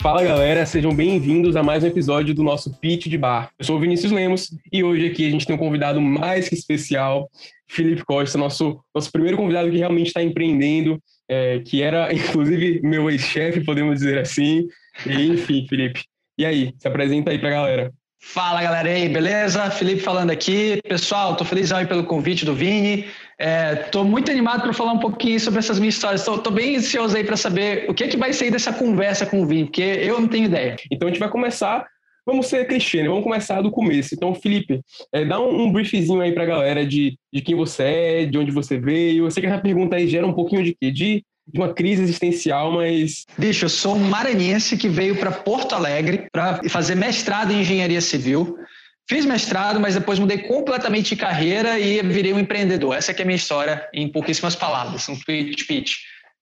Fala galera, sejam bem-vindos a mais um episódio do nosso Pitch de Bar. Eu sou o Vinícius Lemos e hoje aqui a gente tem um convidado mais que especial, Felipe Costa, nosso, nosso primeiro convidado que realmente está empreendendo, é, que era inclusive meu ex-chefe, podemos dizer assim. E, enfim, Felipe. E aí, se apresenta aí para a galera. Fala galera aí, beleza? Felipe falando aqui. Pessoal, tô feliz aí pelo convite do Vini. É, muito animado para falar um pouquinho sobre essas minhas histórias. Estou bem ansioso aí para saber o que, é que vai sair dessa conversa com o Vini, porque eu não tenho ideia. Então a gente vai começar, vamos ser né? Vamos começar do começo. Então, Felipe, é, dá um, um briefzinho aí para a galera de, de quem você é, de onde você veio. Eu sei que essa pergunta aí gera um pouquinho de quê? De uma crise existencial, mas. Bicho, eu sou um maranhense que veio para Porto Alegre para fazer mestrado em engenharia civil. Fiz mestrado, mas depois mudei completamente de carreira e virei um empreendedor. Essa é a minha história em pouquíssimas palavras, um pitch pitch.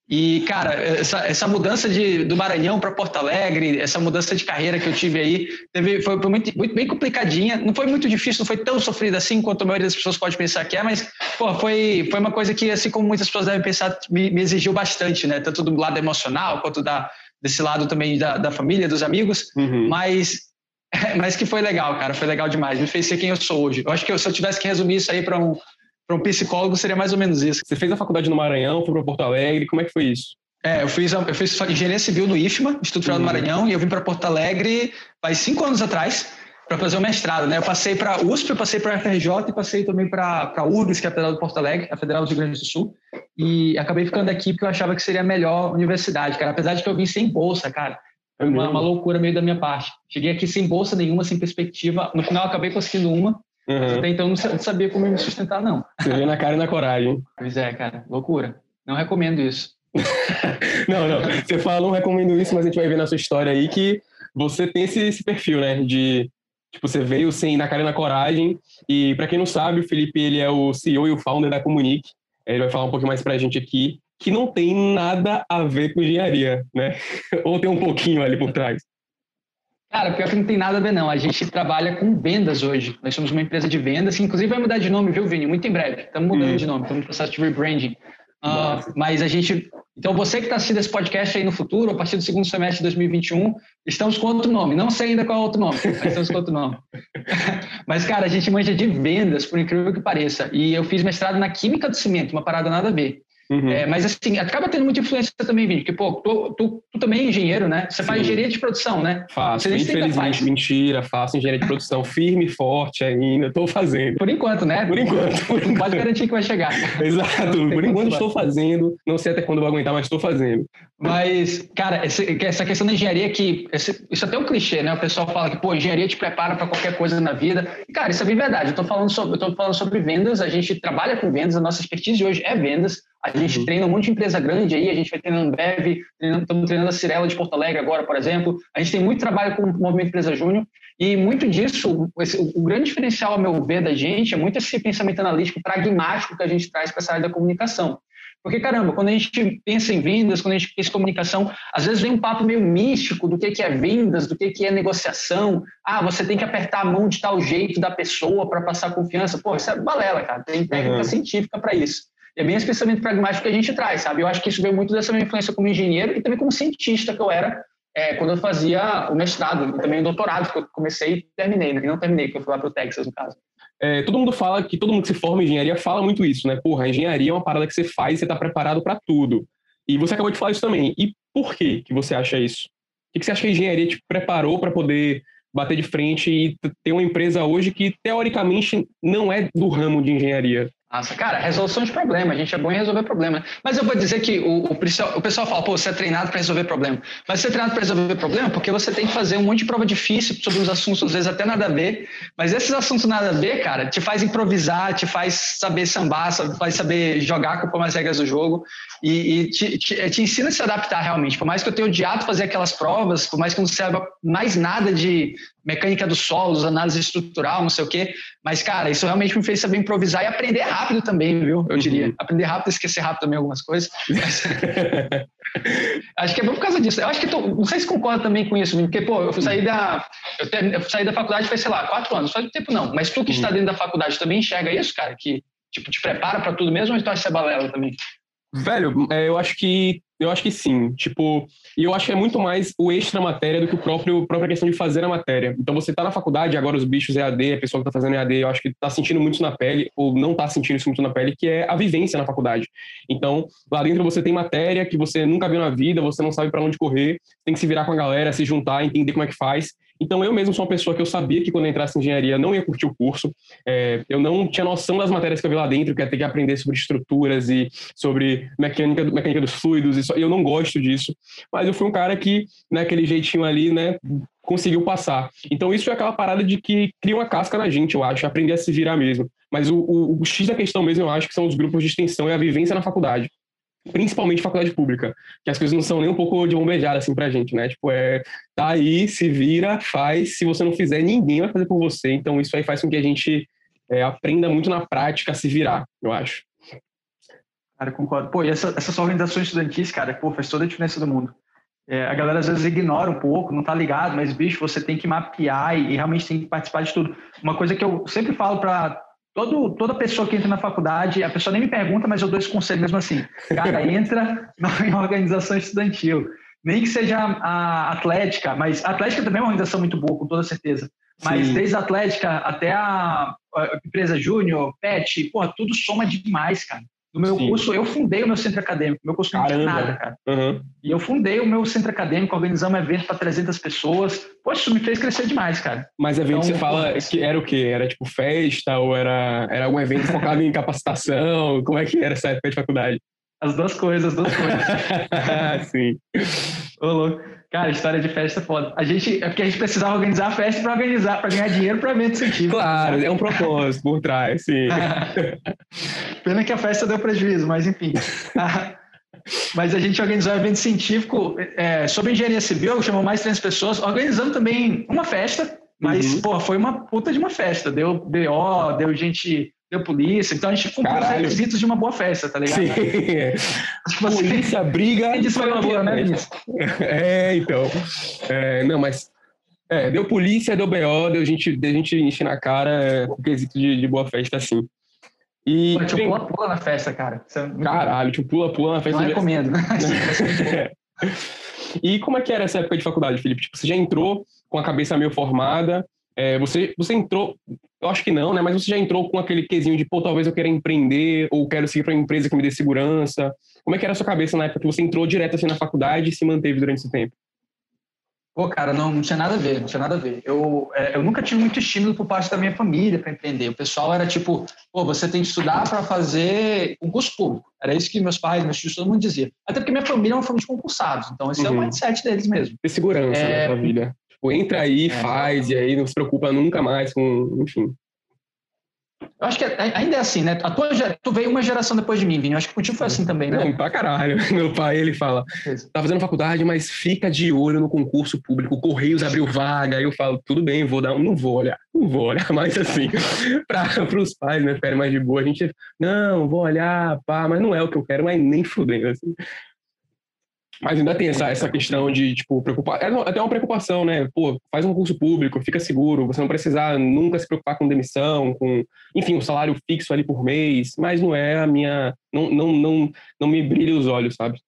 E, cara, essa, essa mudança de, do Maranhão para Porto Alegre, essa mudança de carreira que eu tive aí, teve, foi, muito, muito, bem complicadinha. Não foi muito difícil, não foi tão sofrida assim quanto a maioria das pessoas pode pensar que é, mas, pô, foi, foi uma coisa que, assim como muitas pessoas devem pensar, me, me exigiu bastante, né? Tanto do lado emocional quanto da, desse lado também da, da família, dos amigos. Uhum. Mas mas que foi legal, cara, foi legal demais. Me fez ser quem eu sou hoje. Eu acho que se eu tivesse que resumir isso aí para um, para um psicólogo seria mais ou menos isso. Você fez a faculdade no Maranhão, foi para Porto Alegre, como é que foi isso? É, eu fiz, eu fiz engenharia civil no IFMA, Instituto Federal uhum. do Maranhão, e eu vim para Porto Alegre faz cinco anos atrás para fazer o mestrado, né? Eu passei para USP, eu passei para FRJ e passei também para a URGS, que é a Federal de Porto Alegre, a Federal do Rio Grande do Sul, e acabei ficando aqui porque eu achava que seria a melhor universidade, cara, apesar de que eu vim sem bolsa, cara. Foi uma, uma loucura meio da minha parte. Cheguei aqui sem bolsa nenhuma, sem perspectiva. No final, acabei conseguindo uma, Uhum. Até então não sabia como me sustentar, não. Você veio na cara e na coragem. Pois é, cara, loucura. Não recomendo isso. não, não. Você fala, não recomendo isso, mas a gente vai ver na sua história aí que você tem esse, esse perfil, né? De tipo, você veio sem na cara e na coragem. E para quem não sabe, o Felipe ele é o CEO e o founder da Comunique. Ele vai falar um pouquinho mais pra gente aqui, que não tem nada a ver com engenharia, né? Ou tem um pouquinho ali por trás. Cara, pior que não tem nada a ver, não. A gente trabalha com vendas hoje. Nós somos uma empresa de vendas, que inclusive vai mudar de nome, viu, Vini? Muito em breve. Estamos mudando hum. de nome, estamos no processo de rebranding. Uh, mas a gente. Então, você que está assistindo esse podcast aí no futuro, a partir do segundo semestre de 2021, estamos com outro nome. Não sei ainda qual é o outro nome, mas estamos com outro nome. mas, cara, a gente manja de vendas, por incrível que pareça. E eu fiz mestrado na Química do Cimento, uma parada nada a ver. Uhum. É, mas assim, acaba tendo muita influência também, Vini, porque, pô, tu, tu, tu, também é engenheiro, né? Você Sim. faz engenharia de produção, né? Faço, infelizmente, mentira, faço engenharia de produção firme e forte ainda, estou fazendo. Por enquanto, né? Por enquanto. Por enquanto. pode garantir que vai chegar. Exato, por enquanto estou fazendo, não sei até quando vou aguentar, mas estou fazendo. Mas, cara, essa questão da engenharia que, isso é até um clichê, né? O pessoal fala que, pô, engenharia te prepara para qualquer coisa na vida. E, cara, isso é bem verdade. Eu estou falando sobre, eu tô falando sobre vendas, a gente trabalha com vendas, a nossa expertise de hoje é vendas, a gente uhum. treina um monte de empresa grande aí, a gente vai treinando Bev, estamos treinando a Cirela de Porto Alegre agora, por exemplo. A gente tem muito trabalho com o Movimento Empresa Júnior e muito disso, esse, o grande diferencial, a meu ver, da gente é muito esse pensamento analítico pragmático que a gente traz para essa área da comunicação. Porque, caramba, quando a gente pensa em vendas, quando a gente pensa em comunicação, às vezes vem um papo meio místico do que, que é vendas, do que, que é negociação. Ah, você tem que apertar a mão de tal jeito da pessoa para passar confiança. Pô, isso é balela, cara. Tem técnica uhum. científica para isso é bem esse pensamento pragmático que a gente traz, sabe? Eu acho que isso veio muito dessa minha influência como engenheiro e também como cientista que eu era é, quando eu fazia o mestrado também o doutorado, que eu comecei e terminei, né? Não terminei, porque eu fui lá para o Texas, no caso. É, todo mundo fala que todo mundo que se forma em engenharia fala muito isso, né? Porra, a engenharia é uma parada que você faz e você está preparado para tudo. E você acabou de falar isso também. E por que, que você acha isso? O que você acha que a engenharia te preparou para poder bater de frente e ter uma empresa hoje que, teoricamente, não é do ramo de engenharia? Nossa, cara, resolução de problema, a gente é bom em resolver problema. Mas eu vou dizer que o, o, o pessoal fala, pô, você é treinado para resolver problema. Mas você é treinado para resolver problema porque você tem que fazer um monte de prova difícil sobre uns assuntos, às vezes até nada a ver. Mas esses assuntos nada a ver, cara, te faz improvisar, te faz saber sambar, faz saber jogar com as regras do jogo e, e te, te, te, ensina a se adaptar realmente. Por mais que eu tenha odiado fazer aquelas provas, por mais que eu não saiba mais nada de mecânica dos solos, análise estrutural, não sei o quê. Mas, cara, isso realmente me fez saber improvisar e aprender rápido também, viu? Eu diria. Uhum. Aprender rápido e esquecer rápido também algumas coisas. acho que é bom por causa disso. Eu acho que tô, não sei se concorda também com isso, porque, pô, eu saí da, eu, ter, eu saí da faculdade faz, sei lá, quatro anos. Faz tempo não. Mas tu que está uhum. dentro da faculdade também enxerga isso, cara? Que, tipo, te prepara para tudo mesmo ou tu acha que é balela também? Velho, é, eu acho que eu acho que sim. Tipo, e eu acho que é muito mais o extra matéria do que o próprio a própria questão de fazer a matéria. Então você tá na faculdade, agora os bichos EAD, a pessoa que tá fazendo EAD, eu acho que tá sentindo muito na pele, ou não tá sentindo isso muito na pele, que é a vivência na faculdade. Então, lá dentro você tem matéria que você nunca viu na vida, você não sabe para onde correr, tem que se virar com a galera, se juntar, entender como é que faz. Então, eu mesmo sou uma pessoa que eu sabia que quando entrasse em engenharia não ia curtir o curso. É, eu não tinha noção das matérias que eu vi lá dentro, que ia ter que aprender sobre estruturas e sobre mecânica, mecânica dos fluidos. E eu não gosto disso. Mas eu fui um cara que, naquele né, jeitinho ali, né, conseguiu passar. Então, isso é aquela parada de que cria uma casca na gente, eu acho, aprender a se virar mesmo. Mas o, o, o X da questão mesmo, eu acho que são os grupos de extensão e a vivência na faculdade principalmente faculdade pública, que as coisas não são nem um pouco de bombejada assim pra gente, né? Tipo, é, tá aí, se vira, faz, se você não fizer, ninguém vai fazer por você, então isso aí faz com que a gente é, aprenda muito na prática a se virar, eu acho. Cara, concordo. Pô, e essa, essas organizações estudantis, cara, pô, faz toda a diferença do mundo. É, a galera às vezes ignora um pouco, não tá ligado, mas, bicho, você tem que mapear e, e realmente tem que participar de tudo. Uma coisa que eu sempre falo para Todo, toda pessoa que entra na faculdade, a pessoa nem me pergunta, mas eu dou esse conselho mesmo assim. Cara, entra em organização estudantil. Nem que seja a Atlética, mas a Atlética também é uma organização muito boa, com toda certeza. Mas Sim. desde a Atlética até a, a empresa Júnior, PET, porra, tudo soma demais, cara. No meu Sim. curso, eu fundei o meu centro acadêmico. Meu curso não tinha nada, cara. Uhum. E eu fundei o meu centro acadêmico, organizamos um evento para 300 pessoas. Poxa, isso me fez crescer demais, cara. Mas evento então, você fala que era o quê? Era tipo festa ou era, era algum evento focado em capacitação? Como é que era essa época de faculdade? As duas coisas, as duas coisas. sim. Ô, louco. Cara, história de festa é foda. A gente, é porque a gente precisava organizar a festa para organizar, para ganhar dinheiro para evento científico. Claro, é um propósito por trás, sim. Pena que a festa deu prejuízo, mas enfim. mas a gente organizou um evento científico é, sobre engenharia civil, chamou mais 300 pessoas. Organizamos também uma festa, mas, uhum. pô, foi uma puta de uma festa. Deu BO, deu gente deu polícia. Então a gente cumpriu os requisitos de uma boa festa, tá ligado? Sim. Tipo assim, polícia, briga. Isso foi uma boa, né, É, então. É, não, mas. É, deu polícia, deu BO, deu gente, deu gente encher na cara é, com quesito de, de boa festa, assim. E. Pô, tipo, pula-pula na festa, cara. É Caralho, tipo, pula-pula na festa. Não recomendo. e como é que era essa época de faculdade, Felipe? Tipo, você já entrou com a cabeça meio formada, é, você, você entrou, eu acho que não, né? Mas você já entrou com aquele quesinho de, pô, talvez eu queira empreender ou quero seguir para uma empresa que me dê segurança. Como é que era a sua cabeça na época que você entrou direto assim na faculdade e se manteve durante esse tempo? Pô, cara, não, não tinha nada a ver, não tinha nada a ver. Eu, é, eu nunca tive muito estímulo por parte da minha família para empreender. O pessoal era tipo, pô, você tem que estudar para fazer concurso público. Era isso que meus pais, meus tios, todo mundo dizia. Até porque minha família é uma família de concursados, então esse uhum. é o uhum. mindset deles mesmo. Ter segurança é, na família. Tipo, entra aí, é. faz, e aí não se preocupa nunca mais com, enfim. Eu acho que é, ainda é assim, né? A tua, tu veio uma geração depois de mim, Vini. Eu acho que contigo foi assim também, né? Não, pra caralho. Meu pai, ele fala, tá fazendo faculdade, mas fica de olho no concurso público. O Correios abriu vaga. Aí eu falo, tudo bem, vou dar, não vou olhar, não vou olhar. Mas assim, para os pais, né, ficarem mais de boa, a gente, não, vou olhar, pá, mas não é o que eu quero, mas nem fudendo, assim. Mas ainda tem essa, essa questão de, tipo, preocupar. É até uma preocupação, né? Pô, faz um curso público, fica seguro, você não precisar nunca se preocupar com demissão, com, enfim, um salário fixo ali por mês, mas não é a minha. Não, não, não, não me brilha os olhos, sabe?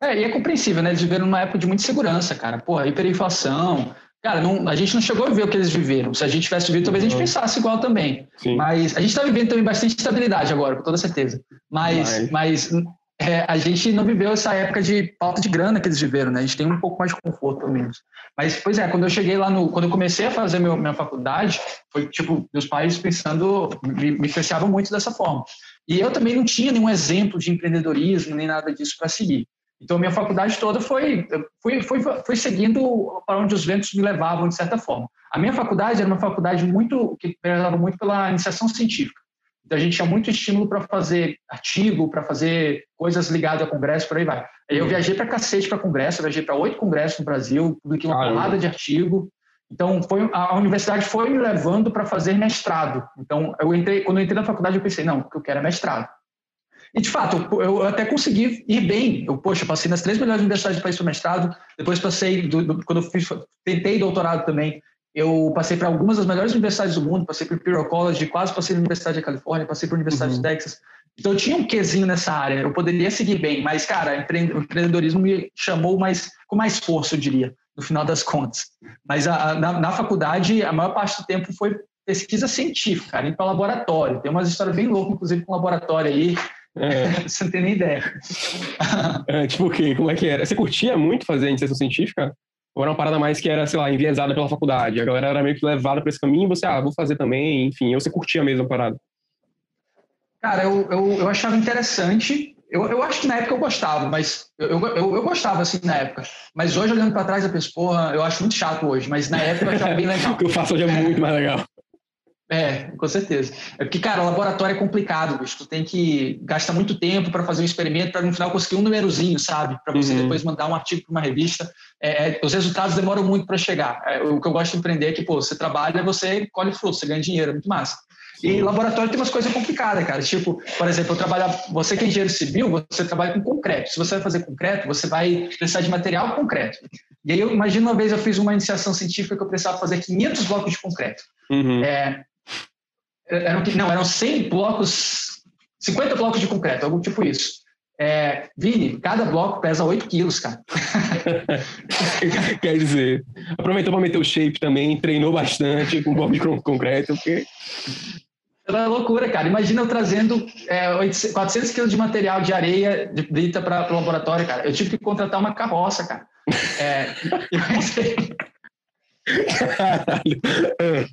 É, e é compreensível, né? Eles viveram numa época de muita segurança, cara. Pô, hiperinflação. Cara, não, a gente não chegou a ver o que eles viveram. Se a gente tivesse vivido, talvez a gente uhum. pensasse igual também. Sim. Mas a gente está vivendo também bastante estabilidade agora, com toda certeza. Mas, mas, mas é, a gente não viveu essa época de falta de grana que eles viveram, né? A gente tem um pouco mais de conforto, pelo menos. Mas, pois é, quando eu cheguei lá no. Quando eu comecei a fazer meu, minha faculdade, foi tipo, meus pais pensando, me, me muito dessa forma. E eu também não tinha nenhum exemplo de empreendedorismo, nem nada disso para seguir. Então, minha faculdade toda foi, foi, foi, foi seguindo para onde os ventos me levavam, de certa forma. A minha faculdade era uma faculdade muito que prezava muito pela iniciação científica. Então, a gente tinha muito estímulo para fazer artigo, para fazer coisas ligadas a congresso, por aí vai. Aí eu uhum. viajei para cacete para congresso, viajei para oito congressos no Brasil, publiquei uma porrada de artigo. Então, foi, a universidade foi me levando para fazer mestrado. Então, eu entrei, quando eu entrei na faculdade, eu pensei, não, o que eu quero é mestrado. E, de fato, eu, eu até consegui ir bem. Eu, poxa, passei nas três melhores universidades do país para mestrado, depois passei, do, do, quando eu fiz, tentei doutorado também, eu passei para algumas das melhores universidades do mundo, passei por Imperial College, quase passei na Universidade da Califórnia, passei por Universidade uhum. de Texas. Então eu tinha um quesinho nessa área, eu poderia seguir bem, mas, cara, o empreendedorismo me chamou mais, com mais força, eu diria, no final das contas. Mas a, a, na, na, faculdade, a maior parte do tempo foi pesquisa científica, cara, ir para laboratório. Tem umas histórias bem loucas, inclusive, com laboratório aí, é. Você não tem nem ideia. É, tipo o quê? Como é que era? Você curtia muito fazer iniciação científica? Ou era uma parada mais que era, sei lá, enviesada pela faculdade? A galera era meio que levada para esse caminho e você, ah, vou fazer também, enfim. Ou você curtia mesmo a parada? Cara, eu, eu, eu achava interessante. Eu, eu acho que na época eu gostava, mas eu, eu, eu gostava assim na época. Mas hoje, olhando para trás, eu penso, porra, eu acho muito chato hoje, mas na época eu achava bem legal. o que eu faço hoje é muito mais legal. É, com certeza. É porque, cara, o laboratório é complicado, bicho. Tu tem que gastar muito tempo para fazer um experimento, para no final conseguir um númerozinho, sabe? Para você uhum. depois mandar um artigo para uma revista. É, é, os resultados demoram muito para chegar. É, o que eu gosto de empreender é que, pô, você trabalha, você colhe frutos, você ganha dinheiro, é muito massa. E laboratório tem umas coisas complicadas, cara. Tipo, por exemplo, eu trabalho, você que é engenheiro civil, você trabalha com concreto. Se você vai fazer concreto, você vai precisar de material concreto. E aí, eu imagino uma vez eu fiz uma iniciação científica que eu precisava fazer 500 blocos de concreto. Uhum. É, eram, não, eram 100 blocos, 50 blocos de concreto, algo tipo isso. É, Vini, cada bloco pesa 8 quilos, cara. Quer dizer, aproveitou para meter o shape também, treinou bastante com bloco de concreto, porque... Era loucura, cara. Imagina eu trazendo é, 400 quilos de material de areia de brita para o laboratório, cara. Eu tive que contratar uma carroça, cara. É. Caralho.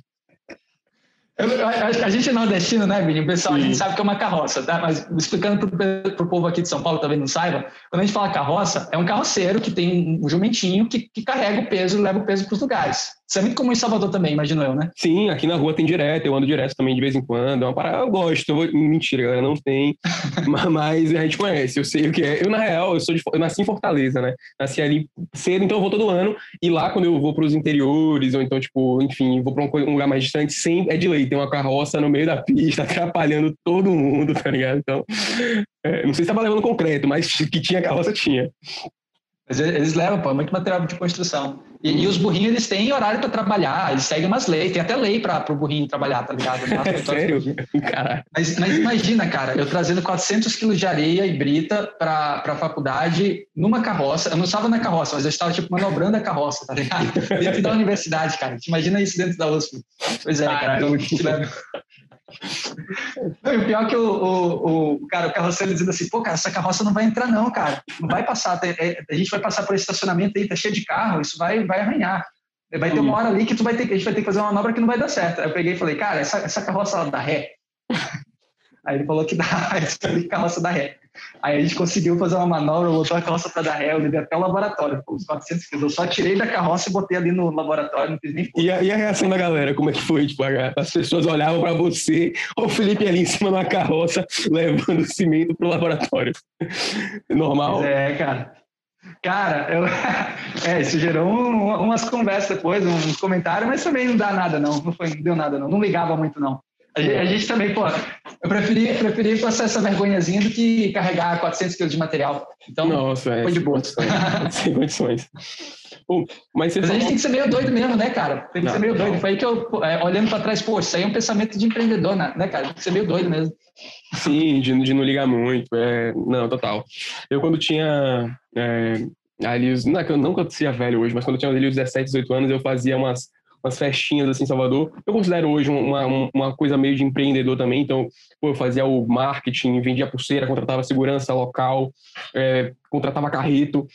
Eu, a, a, gente é nordestino, né, Vini? O pessoal, Sim. a gente sabe que é uma carroça, tá? Mas explicando para o povo aqui de São Paulo, talvez não saiba, quando a gente fala carroça, é um carroceiro que tem um jumentinho que, que carrega o peso e leva o peso para os lugares. Isso é muito comum em Salvador também, imagino eu, né? Sim, aqui na rua tem direto, eu ando direto também de vez em quando. É uma parada, eu gosto. Eu vou... Mentira, galera, não tem. mas a gente conhece, eu sei o que é. Eu, na real, eu, sou de... eu nasci em Fortaleza, né? Nasci ali cedo, então eu vou todo ano. E lá, quando eu vou para os interiores, ou então, tipo, enfim, vou para um lugar mais distante, sempre é de lei. Tem uma carroça no meio da pista, atrapalhando todo mundo, tá ligado? Então, é, não sei se tava levando concreto, mas que tinha carroça, tinha. Mas eles levam, pô, é muito material de construção. E, e os burrinhos, eles têm horário para trabalhar, eles seguem umas leis, tem até lei para o burrinho trabalhar, tá ligado? É sério? Mas, mas, imagina, cara, eu trazendo 400 quilos de areia e brita para a faculdade numa carroça. Eu não estava na carroça, mas eu estava, tipo, manobrando a carroça, tá ligado? dentro da universidade, cara. Imagina isso dentro da USP. Pois é, cara. Então, não, e o pior é que o, o, o, cara, o carroceiro dizendo assim, pô, cara, essa carroça não vai entrar não, cara. Não vai passar, é, a gente vai passar por esse estacionamento aí, tá cheio de carro, isso vai, vai arranhar. Vai ter uma hora ali que tu vai ter, a gente vai ter que fazer uma manobra que não vai dar certo. Aí eu peguei e falei, cara, essa, essa carroça ela dá ré. Aí ele falou que dá, essa carroça dá ré. Aí a gente conseguiu fazer uma manobra, botou a carroça para dar ré, eu levei até o laboratório, os 400 quilos. Eu só tirei da carroça e botei ali no laboratório, não fiz nem e a, e a, reação da galera, como é que foi? Tipo, as pessoas olhavam para você, o Felipe ali em cima da carroça, levando cimento pro laboratório. Normal. É, cara. Cara, eu... é, isso gerou um, umas conversas depois, uns comentários, mas também não dá nada, não. Não, foi, não deu nada, não. Não ligava muito, não. A gente, a gente, também, pô, eu preferi, preferi passar essa vergonhazinha do que carregar 400 quilos de material. Então, Nossa, é, foi de boa. Sem condições. Pô, mas, mas a gente tem que ser meio doido mesmo, né, cara? Tem que não, ser meio não. doido. Foi aí que eu, é, olhando para trás, pô, isso aí é um pensamento de empreendedor, né, né, cara? Tem que ser meio doido mesmo. Sim, de, de não ligar muito. É, não, total. Eu, quando tinha. É, ali, não, é não que eu seja velho hoje, mas quando eu tinha ali os 17, 18 anos, eu fazia umas umas festinhas assim em Salvador. Eu considero hoje uma, uma coisa meio de empreendedor também, então pô, eu fazia o marketing, vendia pulseira, contratava segurança local, é, contratava carreto.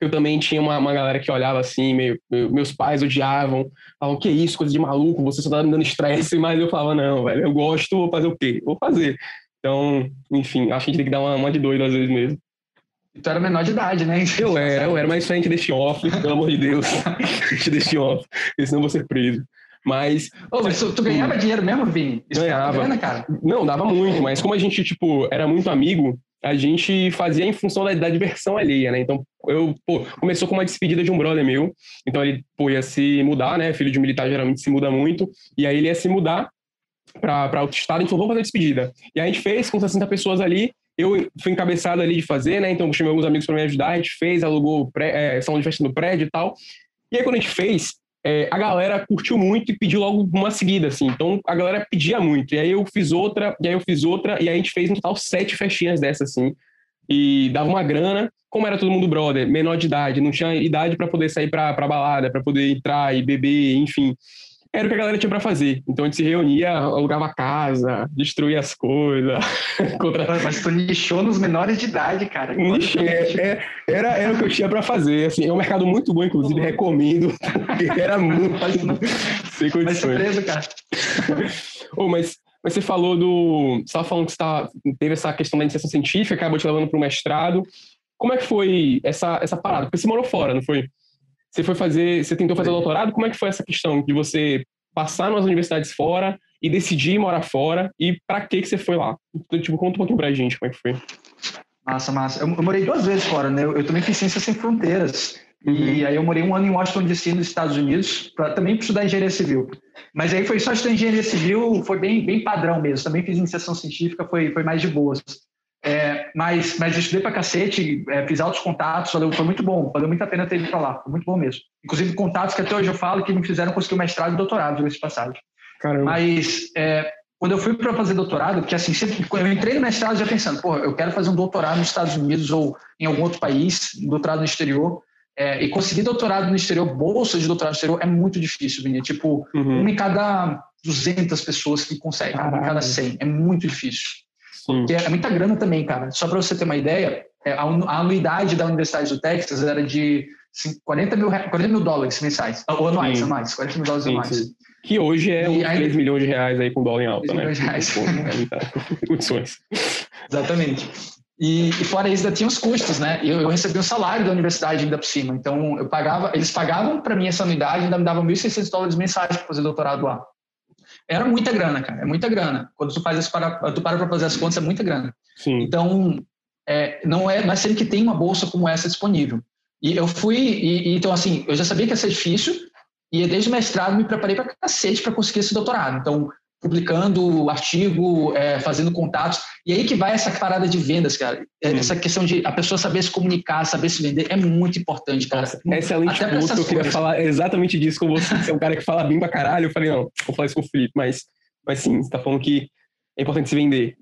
Eu também tinha uma, uma galera que olhava assim, meio, meus pais odiavam, falavam, que isso, coisa de maluco, você só tá me dando estresse, mas eu falava, não, velho, eu gosto, vou fazer o quê? Vou fazer. Então, enfim, acho que a gente tem que dar uma, uma de doido às vezes mesmo. Tu era menor de idade, né? Eu era, eu era, mas frente deste off, pelo amor de Deus. frente deste off, porque senão eu vou ser preso. Mas. Ô, mas tu, tu ganhava dinheiro mesmo, Vini? Isso ganhava. Grana, cara. Não, dava muito, mas como a gente, tipo, era muito amigo, a gente fazia em função da, da diversão alheia, né? Então, eu, pô, começou com uma despedida de um brother meu. Então, ele, pô, ia se mudar, né? Filho de militar geralmente se muda muito. E aí ele ia se mudar para outro estado, então vamos fazer a despedida. E a gente fez com 60 pessoas ali, eu fui encabeçado ali de fazer, né? Então, chamei alguns amigos para me ajudar, a gente fez, alugou pré, é, salão de festa no prédio e tal. E aí, quando a gente fez, é, a galera curtiu muito e pediu logo uma seguida, assim. Então a galera pedia muito. E aí eu fiz outra, e aí eu fiz outra, e aí a gente fez no total sete festinhas dessas, assim. E dava uma grana. Como era todo mundo brother, menor de idade, não tinha idade para poder sair pra balada, para poder entrar e beber, enfim era o que a galera tinha para fazer. Então a gente se reunia, alugava casa, destruía as coisas. contra... Mas tu nichou nos menores de idade, cara. Nichei, é, é, era, era o que eu tinha para fazer. Assim, é um mercado muito bom, inclusive, oh. recomendo, era muito sem condições. surpresa, cara. oh, mas, mas você falou do. Você estava falando que você tava, teve essa questão da iniciação científica, acabou te levando para o mestrado. Como é que foi essa, essa parada? Porque você morou fora, não foi? Você foi fazer, você tentou fazer doutorado, como é que foi essa questão de você passar nas universidades fora e decidir morar fora e para que que você foi lá? Então, tipo, conta um pouquinho pra gente como é que foi. Massa, massa. Eu, eu morei duas vezes fora, né? Eu, eu também fiz Ciências Sem Fronteiras. Uhum. E aí eu morei um ano em Washington DC, nos Estados Unidos, para também estudar engenharia civil. Mas aí foi só estudar engenharia civil, foi bem, bem padrão mesmo. Também fiz iniciação científica, foi, foi mais de boas. É, mas, mas estudei pra cacete, é, fiz altos contatos, valeu, foi muito bom, valeu muito a pena ter ido pra lá, foi muito bom mesmo. Inclusive, contatos que até hoje eu falo que me fizeram conseguir o mestrado e doutorado nesse passagem. Caramba. Mas é, quando eu fui para fazer doutorado, que assim, sempre, eu entrei no mestrado já pensando, pô, eu quero fazer um doutorado nos Estados Unidos ou em algum outro país, doutorado no exterior. É, e conseguir doutorado no exterior, bolsa de doutorado no exterior, é muito difícil, Vini. Tipo, uhum. uma em cada 200 pessoas que conseguem, uma em cada 100. É muito difícil. Porque é muita grana também, cara. Só para você ter uma ideia, é, a anuidade da Universidade do Texas era de 40 mil, 40 mil dólares mensais, ou anuais, sim. anuais, 40 mil dólares sim, anuais. Sim. Que hoje é uns 3 milhões de reais aí com dólar em alta, 3 né? milhões de reais. É condições. Exatamente. E, e, fora isso, ainda tinha os custos, né? Eu, eu recebi um salário da universidade ainda por cima. Então, eu pagava, eles pagavam para mim essa anuidade e ainda me davam 1.600 dólares mensais para fazer doutorado lá. Era muita grana, cara, é muita grana. Quando tu faz para, tu para para fazer as contas, é muita grana. Sim. Então, é, não é, é sempre que tem uma bolsa como essa disponível. E eu fui, e, então assim, eu já sabia que ia ser difícil, e desde o mestrado me preparei para cacete para conseguir esse doutorado. Então, publicando artigo, é, fazendo contatos. E aí que vai essa parada de vendas, cara. É, essa questão de a pessoa saber se comunicar, saber se vender, é muito importante, cara. Nossa, excelente ponto. Eu queria falar exatamente disso com você. Você é um cara que fala bem pra caralho. Eu falei, não, vou falar isso com o Felipe. Mas, mas sim, você tá falando que é importante se vender.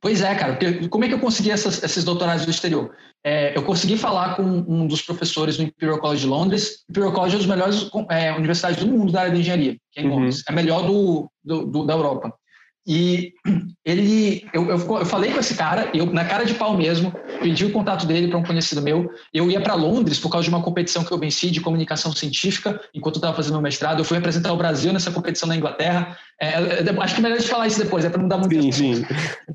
Pois é, cara. Porque como é que eu consegui essas, esses doutorados do exterior? É, eu consegui falar com um dos professores no Imperial College de Londres. O Imperial College é uma das melhores é, universidades do mundo da área de engenharia, que é em uhum. Londres. É a melhor do, do, do, da Europa. E ele, eu, eu, eu, falei com esse cara, eu na cara de pau mesmo, pedi o contato dele para um conhecido meu. Eu ia para Londres por causa de uma competição que eu venci de comunicação científica, enquanto eu estava fazendo meu mestrado. Eu fui representar o Brasil nessa competição na Inglaterra. É, é, é acho que é melhor de falar isso depois, é para não dar muito sim, sim.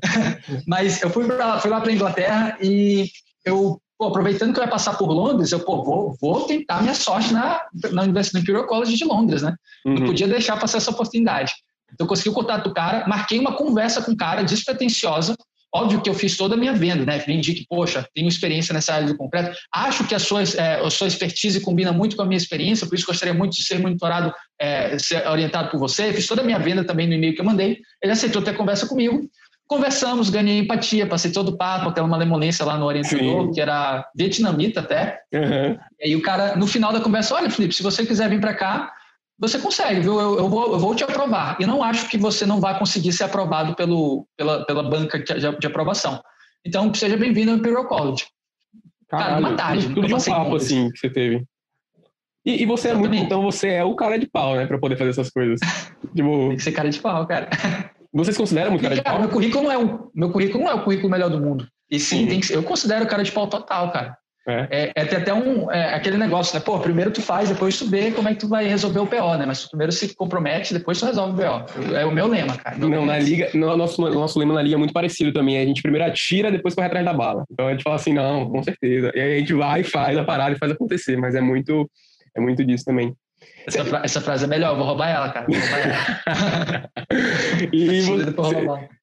Mas eu fui, pra, fui lá para a Inglaterra e eu Pô, aproveitando que eu ia passar por Londres, eu pô, vou, vou tentar minha sorte na, na Universidade Imperial College de Londres, né? Uhum. Não podia deixar passar essa oportunidade. Então, eu consegui o contato do cara, marquei uma conversa com o cara despretensiosa. Óbvio que eu fiz toda a minha venda, né? Vendi que, poxa, tenho experiência nessa área do concreto. Acho que a sua, é, a sua expertise combina muito com a minha experiência, por isso gostaria muito de ser monitorado, é, ser orientado por você. Fiz toda a minha venda também no e-mail que eu mandei. Ele aceitou ter conversa comigo. Conversamos, ganhei empatia, passei todo o papo, até uma lemolência lá no orientador, Sim. que era vietnamita até. Uhum. E aí o cara, no final da conversa, olha, Felipe, se você quiser vir para cá, você consegue, viu? Eu, eu, vou, eu vou te aprovar. E não acho que você não vai conseguir ser aprovado pelo, pela, pela banca de, de aprovação. Então, seja bem-vindo ao Imperial College. Caralho, cara, uma tarde. Tudo, tudo de um papo, assim, que você teve. E, e você é muito, então você é o cara de pau, né, para poder fazer essas coisas. tipo... Tem que ser cara de pau, cara. Você se considera muito cara, cara de pau? Meu currículo, não é o, meu currículo não é o currículo melhor do mundo. E sim, sim. eu considero cara de pau total, cara. É. É, é até um, é, aquele negócio, né? Pô, primeiro tu faz, depois tu vê como é que tu vai resolver o PO, né? Mas tu primeiro se compromete, depois tu resolve o PO. É o meu lema, cara. Meu não, lema na liga, no, nosso, nosso lema na liga é muito parecido também. A gente primeiro atira, depois corre atrás da bala. Então a gente fala assim, não, com certeza. E aí a gente vai, faz a parada e faz acontecer. Mas é muito, é muito disso também. Essa, fra essa frase é melhor, eu vou roubar ela, cara. Vou roubar ela. e você,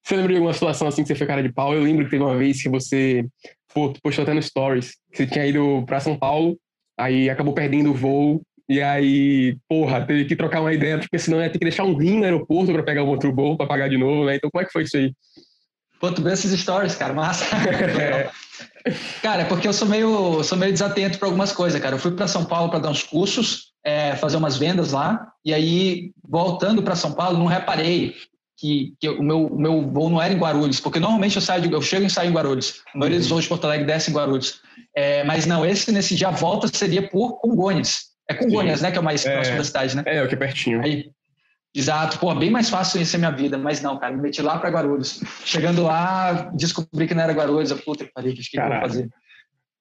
você lembra de alguma situação assim que você foi cara de pau? Eu lembro que teve uma vez que você pô, postou até no Stories, que você tinha ido para São Paulo, aí acabou perdendo o voo, e aí, porra, teve que trocar uma ideia, porque senão ia ter que deixar um rim no aeroporto para pegar um outro voo, para pagar de novo, né? Então, como é que foi isso aí? Pô, tu vê esses stories, cara, massa. é. Cara, é porque eu sou meio, sou meio desatento para algumas coisas, cara. Eu fui para São Paulo para dar uns cursos, é, fazer umas vendas lá. E aí, voltando para São Paulo, não reparei que, que, o, meu, o meu voo não era em Guarulhos, porque normalmente eu saio de, eu chego e saio em Guarulhos. A maioria dos uhum. voos de Porto Alegre desce em Guarulhos. É, mas não, esse nesse dia a volta seria por Congonhas. É Congonhas, Sim. né? Que é o mais é, próximo da cidade, né? É, é o que é pertinho. Aí, Exato, pô, bem mais fácil isso a minha vida, mas não, cara, me meti lá para Guarulhos. Chegando lá, descobri que não era Guarulhos, eu, puta que pariu, o que, que eu vou fazer?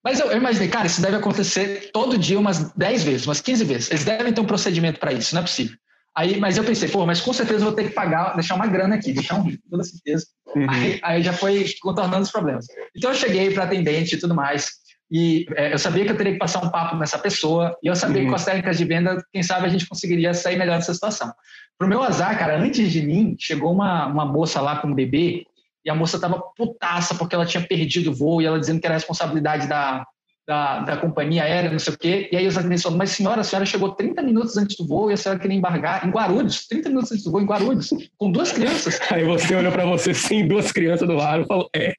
Mas eu, eu, imaginei, cara, isso deve acontecer todo dia umas 10 vezes, umas 15 vezes. Eles devem ter um procedimento para isso, não é possível. Aí, mas eu pensei, pô, mas com certeza eu vou ter que pagar, deixar uma grana aqui, deixar um rico, toda certeza. Uhum. Aí, aí já foi contornando os problemas. Então eu cheguei para atendente e tudo mais, e é, eu sabia que eu teria que passar um papo nessa pessoa, e eu sabia uhum. que com as técnicas de venda, quem sabe a gente conseguiria sair melhor dessa situação. Pro meu azar, cara, antes de mim, chegou uma, uma moça lá com um bebê, e a moça tava putaça porque ela tinha perdido o voo, e ela dizendo que era responsabilidade da, da, da companhia aérea, não sei o quê. E aí os atendentes falaram, mas senhora, a senhora chegou 30 minutos antes do voo e a senhora queria embargar em Guarulhos, 30 minutos antes do voo em Guarulhos, com duas crianças. Aí você olhou para você sem duas crianças do lado e falou, é.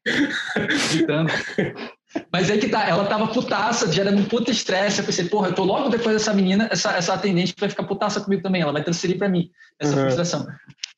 Gritando. Mas aí que tá, ela tava putaça, gerando um puta estresse. Eu pensei, porra, eu tô logo depois dessa menina, essa, essa atendente vai ficar putaça comigo também, ela vai transferir para mim essa uhum. frustração.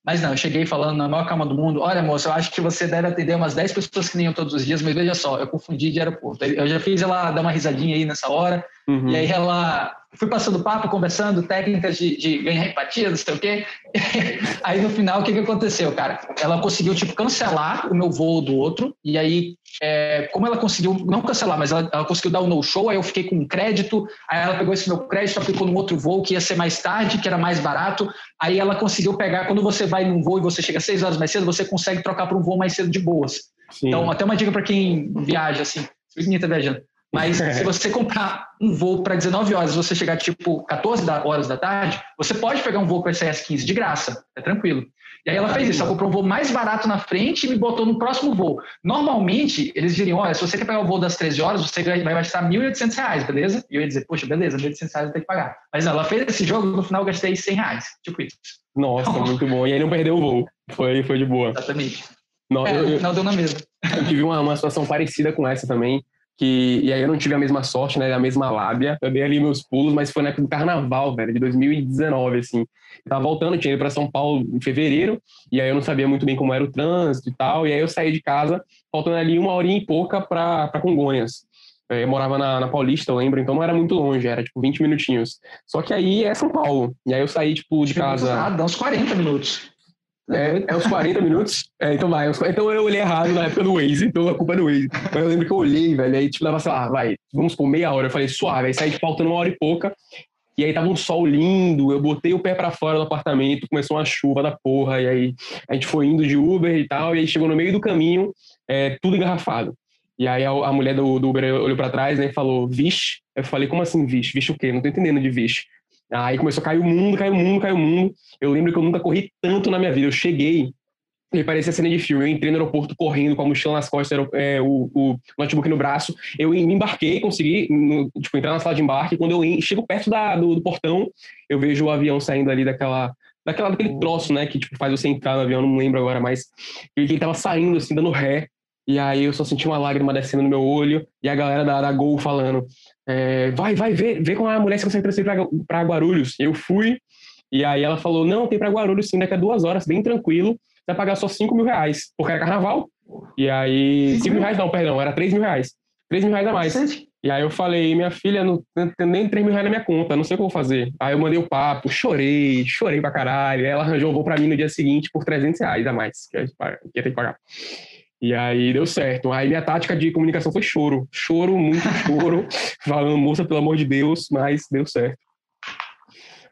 Mas não, eu cheguei falando na maior calma do mundo: olha, moça, eu acho que você deve atender umas 10 pessoas que nem eu todos os dias, mas veja só, eu confundi de aeroporto. Eu já fiz ela dar uma risadinha aí nessa hora, uhum. e aí ela fui passando papo, conversando, técnicas de, de ganhar empatia, não sei o quê. aí no final, o que, que aconteceu, cara? Ela conseguiu, tipo, cancelar o meu voo do outro, e aí, é, como ela conseguiu, não cancelar, mas ela, ela conseguiu dar o um no-show, aí eu fiquei com um crédito, aí ela pegou esse meu crédito, aplicou num outro voo que ia ser mais tarde, que era mais barato, aí ela conseguiu pegar, quando você vai num voo e você chega seis horas mais cedo, você consegue trocar para um voo mais cedo de boas. Sim. Então, até uma dica para quem viaja, assim, se tá viajando mas se você comprar um voo para 19 horas, você chegar tipo 14 horas da tarde, você pode pegar um voo com esse S15 de graça, é tranquilo. E aí ela fez isso, ela comprou um voo mais barato na frente e me botou no próximo voo. Normalmente, eles diriam, olha, se você quer pegar o voo das 13 horas, você vai gastar R$ 1.800, beleza? E eu ia dizer, poxa, beleza, R$ 1.800 eu tenho que pagar. Mas não, ela fez esse jogo, no final eu gastei R$ 100, tipo isso. Nossa, então, muito bom. E aí não perdeu o voo. Foi, foi de boa. Exatamente. Não, é, eu, no final deu na mesma. Eu tive uma, uma situação parecida com essa também que e aí eu não tive a mesma sorte, né, a mesma lábia. Eu dei ali meus pulos, mas foi na época do carnaval, velho, de 2019 assim. Eu tava voltando, tinha ido para São Paulo em fevereiro, e aí eu não sabia muito bem como era o trânsito e tal, e aí eu saí de casa, faltando ali uma horinha e pouca para Congonhas. Eu morava na, na, Paulista, eu lembro, então não era muito longe, era tipo 20 minutinhos. Só que aí é São Paulo. E aí eu saí, tipo, de casa. Ah, dá uns 40 minutos. É, é uns 40 minutos? É, então vai. Então eu olhei errado na época do Waze, então a culpa é do Waze. Mas eu lembro que eu olhei, velho, aí tipo, dava, sei lá, vai, vamos por meia hora. Eu falei, suave, aí saí tipo, faltando uma hora e pouca. E aí tava um sol lindo, eu botei o pé para fora do apartamento, começou uma chuva da porra, e aí a gente foi indo de Uber e tal, e aí chegou no meio do caminho, é, tudo engarrafado. E aí a, a mulher do, do, Uber olhou para trás né, e falou, vixe. Eu falei, como assim vixe? Vixe o quê? Não tô entendendo de vixe. Aí começou a cair o mundo, caiu o mundo, caiu o mundo. Eu lembro que eu nunca corri tanto na minha vida. Eu cheguei, e parecia cena de filme. Eu entrei no aeroporto correndo com a mochila nas costas, é, o, o, notebook no braço. Eu me embarquei, consegui no, tipo, entrar na sala de embarque. Quando eu chego perto da, do, do, portão, eu vejo o avião saindo ali daquela, daquela daquele troço, né, que tipo, faz você entrar no avião, não lembro agora, mas ele tava saindo assim, dando ré. E aí eu só senti uma lágrima descendo no meu olho e a galera da, da Gol falando: é, vai, vai, vê, vê com a mulher se consegue transferir para Guarulhos. Eu fui, e aí ela falou: não, tem para Guarulhos sim, daqui a duas horas, bem tranquilo, vai pagar só 5 mil reais, porque era carnaval. E aí, 5 mil reais não, perdão, era 3 mil reais. 3 mil reais a mais. E aí eu falei, minha filha, não tem nem 3 mil reais na minha conta, não sei o que eu vou fazer. Aí eu mandei o papo, chorei, chorei pra caralho. Aí ela arranjou o voo pra mim no dia seguinte por 300 reais a mais, que ia ter que pagar. E aí deu certo. Aí minha tática de comunicação foi choro. Choro, muito choro. falando, moça, pelo amor de Deus, mas deu certo.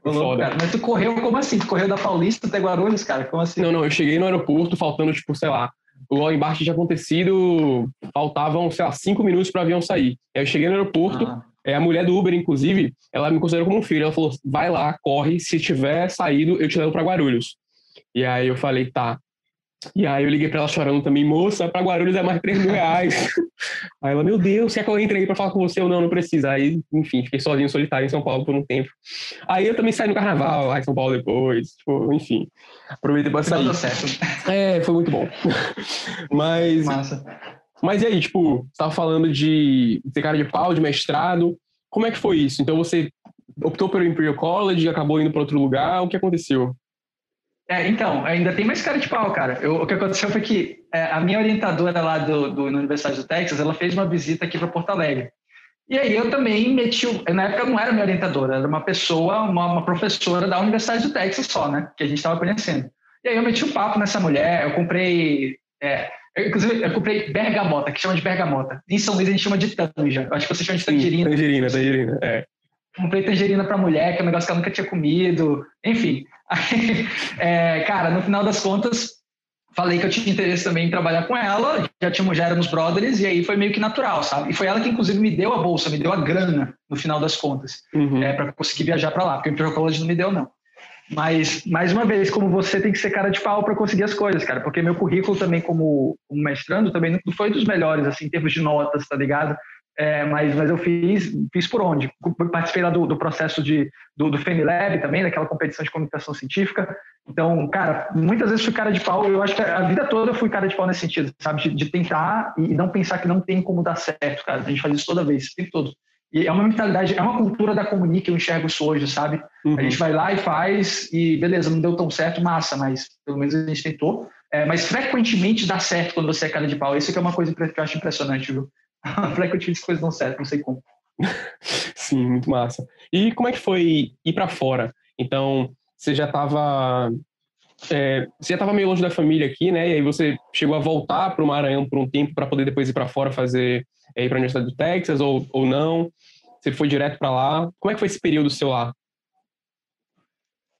Falou, cara, mas tu correu como assim? Tu correu da Paulista até Guarulhos, cara? Como assim? Não, não, eu cheguei no aeroporto faltando, tipo, sei lá, o embarque tinha acontecido, faltavam, sei lá, cinco minutos para o avião sair. Aí eu cheguei no aeroporto, ah. é, a mulher do Uber, inclusive, ela me considerou como um filho. Ela falou: vai lá, corre, se tiver saído, eu te levo para Guarulhos. E aí eu falei: tá. E aí eu liguei para ela chorando também, moça, para Guarulhos é mais de 3 mil reais. aí ela, meu Deus, quer que eu entre aí para falar com você ou não? Não precisa. Aí, enfim, fiquei sozinho, solitário em São Paulo por um tempo. Aí eu também saí no carnaval lá em São Paulo depois. Tipo, enfim, aproveitei para sair. certo. É, foi muito bom. Mas... Massa. Mas e aí, tipo, você tava falando de ter cara de pau, de mestrado. Como é que foi isso? Então você optou pelo Imperial College, acabou indo para outro lugar, o que aconteceu? É, então, ainda tem mais cara de pau, cara. Eu, o que aconteceu foi que é, a minha orientadora lá do, do, na Universidade do Texas, ela fez uma visita aqui para Porto Alegre. E aí eu também meti, na época não era minha orientadora, era uma pessoa, uma, uma professora da Universidade do Texas só, né, que a gente estava conhecendo. E aí eu meti o um papo nessa mulher, eu comprei, é, eu, inclusive eu comprei bergamota, que chama de bergamota. Em São Luís a gente chama de tanja, acho que você chama de tangerina. Sim, tangerina, tangerina, é. Comprei tangerina para mulher, que é um negócio que ela nunca tinha comido, enfim. Aí, é, cara, no final das contas, falei que eu tinha interesse também em trabalhar com ela, já, tínhamos, já éramos brothers, e aí foi meio que natural, sabe? E foi ela que, inclusive, me deu a bolsa, me deu a grana, no final das contas, uhum. é, para conseguir viajar para lá, porque o Imperial College não me deu, não. Mas, mais uma vez, como você tem que ser cara de pau para conseguir as coisas, cara, porque meu currículo também como, como mestrando também não foi dos melhores, assim, em termos de notas, tá ligado? É, mas, mas eu fiz, fiz por onde? Participei lá do, do processo de, do, do FEMILAB também, daquela competição de comunicação científica. Então, cara, muitas vezes fui cara de pau. Eu acho que a vida toda eu fui cara de pau nesse sentido, sabe? De, de tentar e não pensar que não tem como dar certo, cara. A gente faz isso toda vez, o tempo todo. E é uma mentalidade, é uma cultura da comunique, eu enxergo isso hoje, sabe? Uhum. A gente vai lá e faz e beleza, não deu tão certo, massa, mas pelo menos a gente tentou. É, mas frequentemente dá certo quando você é cara de pau. Isso que é uma coisa que eu acho impressionante, viu? frequentemente as coisas dão certo, não sei como. Sim, muito massa. E como é que foi ir para fora? Então, você já estava é, você já estava meio longe da família aqui, né? E aí você chegou a voltar para o Maranhão por um tempo para poder depois ir para fora fazer é, ir para a Universidade do Texas ou, ou não? Você foi direto para lá? Como é que foi esse período seu lá?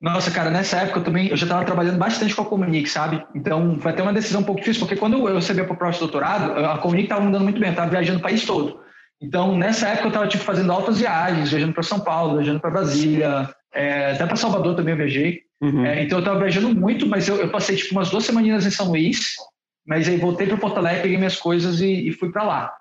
Nossa, cara, nessa época eu também eu já estava trabalhando bastante com a Comunique, sabe? Então foi até uma decisão um pouco difícil, porque quando eu recebi a proposta de doutorado, a Comunique estava mudando muito bem, estava viajando o país todo. Então nessa época eu estava tipo, fazendo altas viagens, viajando para São Paulo, viajando para Brasília, é, até para Salvador também eu viajei. Uhum. É, então eu estava viajando muito, mas eu, eu, passei tipo umas duas semaninhas em São Luís, mas aí voltei para Porto Alegre, peguei minhas coisas e, e fui para lá.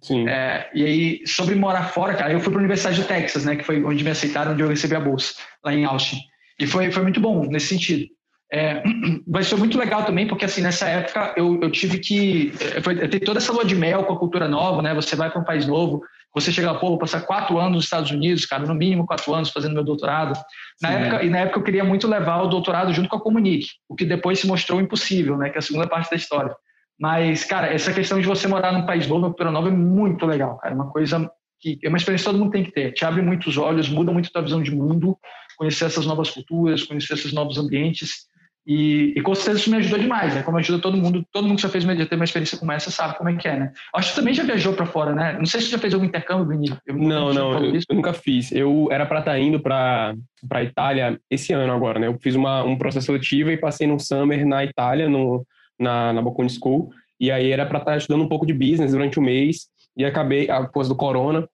Sim. É, e aí, sobre morar fora, cara, eu fui para a Universidade do Texas, né, que foi onde me aceitaram, onde eu recebi a bolsa, lá em Austin. E foi, foi muito bom nesse sentido. É, mas foi muito legal também, porque assim, nessa época eu, eu tive que. É, foi, ter toda essa lua de mel com a cultura nova, né? Você vai para um país novo, você chega, pô, vou passar quatro anos nos Estados Unidos, cara, no mínimo quatro anos fazendo meu doutorado. Na época, E na época eu queria muito levar o doutorado junto com a Comunique, o que depois se mostrou impossível, né? Que é a segunda parte da história. Mas, cara, essa questão de você morar num país novo, uma cultura nova, é muito legal, cara. É uma coisa que é uma experiência que todo mundo tem que ter. Te abre muitos olhos, muda muito a tua visão de mundo conhecer essas novas culturas, conhecer esses novos ambientes. E, e, com certeza isso me ajudou demais, né? Como ajuda todo mundo, todo mundo que já fez já teve uma experiência como essa sabe como é que é, né? Acho que também já viajou para fora, né? Não sei se você já fez algum intercâmbio, Vini. Não, não, eu, eu, nunca fiz. Eu era para estar tá indo para para Itália esse ano agora, né? Eu fiz uma, um processo seletivo e passei no summer na Itália, no, na, na Bocconi School, e aí era para estar tá estudando um pouco de business durante o um mês e acabei, após do corona,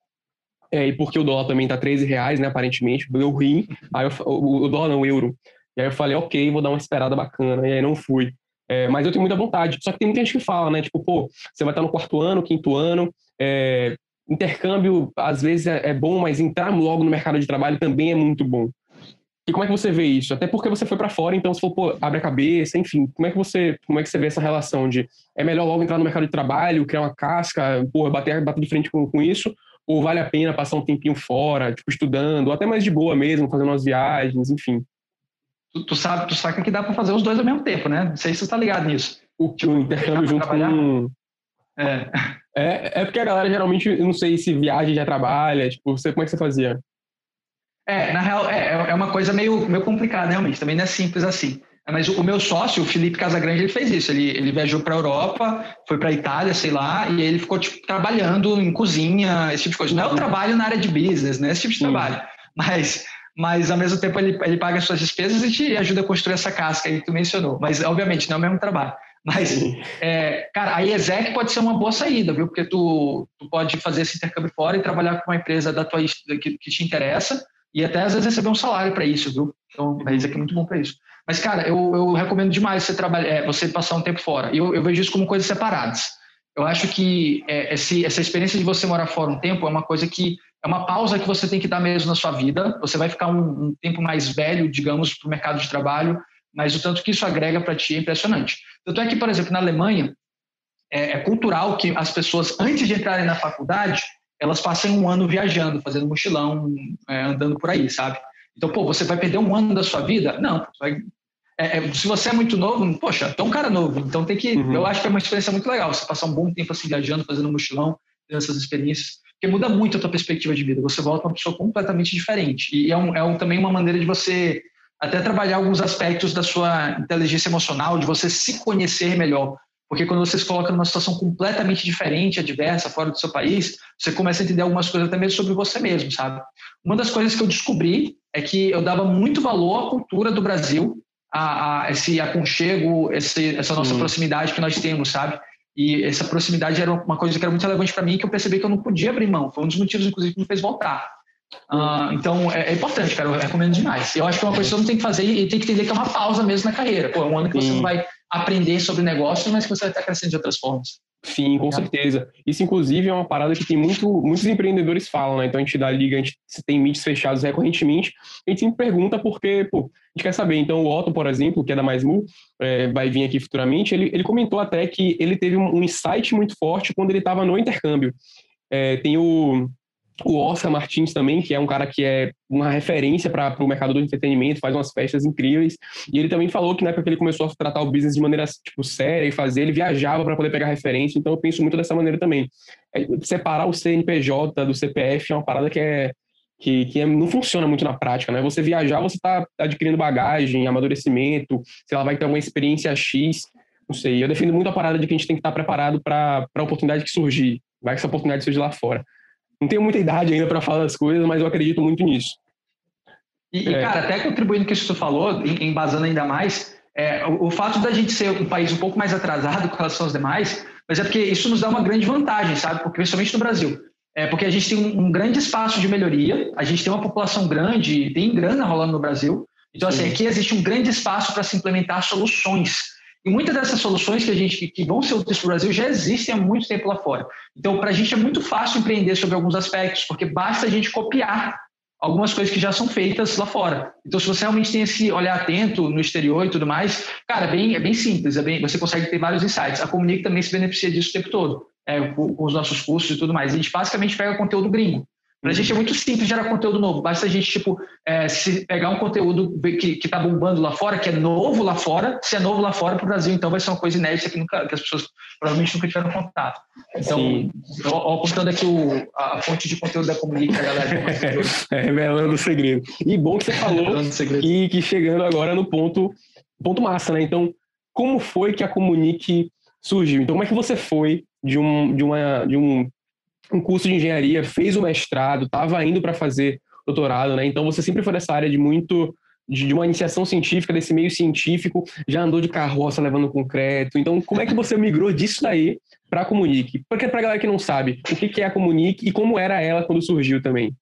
é, e porque o dólar também tá 13 reais, né, aparentemente, deu ruim, aí eu, o, o dólar não, o euro. E aí eu falei, ok, vou dar uma esperada bacana, e aí não fui. É, mas eu tenho muita vontade. Só que tem muita gente que fala, né, tipo, pô, você vai estar no quarto ano, quinto ano, é, intercâmbio às vezes é, é, bom, mas entrar logo no mercado de trabalho também é muito bom. E como é que você vê isso? Até porque você foi para fora, então você falou, pô, abre a cabeça, enfim. Como é que você, como é que você vê essa relação de é melhor logo entrar no mercado de trabalho, criar uma casca, pô, bater, bater de frente com, com isso, ou vale a pena passar um tempinho fora, tipo, estudando, ou até mais de boa mesmo, fazendo umas viagens, enfim. Tu, tu sabe, tu sabe que dá para fazer os dois ao mesmo tempo, né? Não sei se você tá ligado nisso. O, tipo, o intercâmbio junto com... É. é. É porque a galera geralmente, não sei se viaja já trabalha, tipo, você, como é que você fazia? É, na real, é, é uma coisa meio, meio complicada, realmente. Também não é simples assim. Mas o, meu sócio, o Felipe Casagrande, ele fez isso. Ele, ele viajou para a Europa, foi para a Itália, sei lá, e ele ficou tipo, trabalhando em cozinha, esse tipo de coisa. Não é o trabalho na área de business, né? Esse tipo de trabalho. Mas, mas ao mesmo tempo ele, ele paga as suas despesas e te ajuda a construir essa casca aí que tu mencionou. Mas, obviamente, não é o mesmo trabalho. Mas, é, cara, a IESEC pode ser uma boa saída, viu? Porque tu, tu pode fazer esse intercâmbio fora e trabalhar com uma empresa da tua, que, que te interessa e até às vezes receber um salário para isso, viu? Então, a IESEC é muito bom para isso. Mas, cara, eu, eu recomendo demais você, trabalhar, é, você passar um tempo fora. Eu, eu vejo isso como coisas separadas. Eu acho que é, esse, essa experiência de você morar fora um tempo é uma coisa que é uma pausa que você tem que dar mesmo na sua vida. Você vai ficar um, um tempo mais velho, digamos, para o mercado de trabalho, mas o tanto que isso agrega para ti é impressionante. Tanto é que, por exemplo, na Alemanha, é, é, cultural que as pessoas, antes de entrarem na faculdade, elas passam um ano viajando, fazendo mochilão, é, andando por aí, sabe? Então, pô, você vai perder um ano da sua vida? Não. Vai, é, é, se você é muito novo, poxa, é um cara novo. Então tem que. Uhum. Eu acho que é uma experiência muito legal. Você passar um bom tempo assim viajando, fazendo mochilão, tendo essas experiências, porque muda muito a tua perspectiva de vida. Você volta uma pessoa completamente diferente. E é, um, é um, também uma maneira de você até trabalhar alguns aspectos da sua inteligência emocional, de você se conhecer melhor. Porque quando você se coloca numa situação completamente diferente, adversa, fora do seu país, você começa a entender algumas coisas até mesmo sobre você mesmo, sabe? Uma das coisas que eu descobri é que eu dava muito valor à cultura do Brasil, a, a esse aconchego, esse, essa nossa Sim. proximidade que nós temos, sabe? E essa proximidade era uma coisa que era muito relevante para mim, que eu percebi que eu não podia abrir mão. Foi um dos motivos, inclusive, que me fez voltar. Uh, então, é, é, importante, cara, eu recomendo demais. Eu acho que é uma coisa que todo mundo tem que fazer e tem que entender que é uma pausa mesmo na carreira. Pô, é um ano que você não vai aprender sobre negócio, mas que você vai estar crescendo de outras formas. Sim, com certeza. Isso, inclusive, é uma parada que tem muito, muitos empreendedores falam, né? Então, a gente dá liga, a gente tem meets fechados recorrentemente, a gente sempre pergunta porque, pô, a gente quer saber. Então, o Otto, por exemplo, que é da MaisMu, é, vai vir aqui futuramente, ele, ele comentou até que ele teve um, um insight muito forte quando ele estava no intercâmbio. É, tem o, o Oscar Martins também, que é um cara que é uma referência para o mercado do entretenimento, faz umas festas incríveis. E ele também falou que na época que ele começou a tratar o business de maneira tipo, séria e fazer, ele viajava para poder pegar referência. Então eu penso muito dessa maneira também. É, separar o CNPJ do CPF é uma parada que é que, que é, não funciona muito na prática, né? Você viajar, você está adquirindo bagagem, amadurecimento, sei lá, vai ter uma experiência X, não sei. Eu defendo muito a parada de que a gente tem que estar preparado para a oportunidade que surgir. Vai que essa oportunidade surge lá fora. Não tenho muita idade ainda para falar das coisas, mas eu acredito muito nisso. E, é. cara, até contribuindo com isso que você falou, embasando ainda mais, é, o, o, fato da gente ser um país um pouco mais atrasado com relação aos demais, mas é porque isso nos dá uma grande vantagem, sabe? Porque, principalmente no Brasil. É porque a gente tem um, um grande espaço de melhoria, a gente tem uma população grande, tem grana rolando no Brasil. Então, assim, aqui existe um grande espaço para se implementar soluções e muitas dessas soluções que a gente que vão ser úteis para o Brasil já existem há muito tempo lá fora. Então, para a gente é muito fácil empreender sobre alguns aspectos, porque basta a gente copiar algumas coisas que já são feitas lá fora. Então, se você realmente tem esse olhar atento no exterior e tudo mais, cara, é bem, é bem simples, é bem, você consegue ter vários insights. A Comunique também se beneficia disso o tempo todo, é, com, com os nossos cursos e tudo mais. A gente basicamente pega conteúdo gringo. Para a gente é muito simples gerar conteúdo novo. Basta a gente, tipo, é, se pegar um conteúdo que, está bombando lá fora, que é novo lá fora, se é novo lá fora para o Brasil, então vai ser uma coisa inédita que, nunca, que as pessoas provavelmente nunca tiveram contato. Então, ó, contando aqui o, a fonte de conteúdo da Comunica, galera. é, revelando o segredo. E bom que você falou e que chegando agora no ponto, ponto massa, né? Então, como foi que a Comunique surgiu? Então, como é que você foi de um, de uma, de um um curso de engenharia, fez o mestrado, estava indo para fazer doutorado, né? Então você sempre foi dessa área de muito de, uma iniciação científica, desse meio científico, já andou de carroça levando concreto. Então, como é que você migrou disso daí para a Comunique? Porque para a galera que não sabe, o que, que é a Comunique e como era ela quando surgiu também?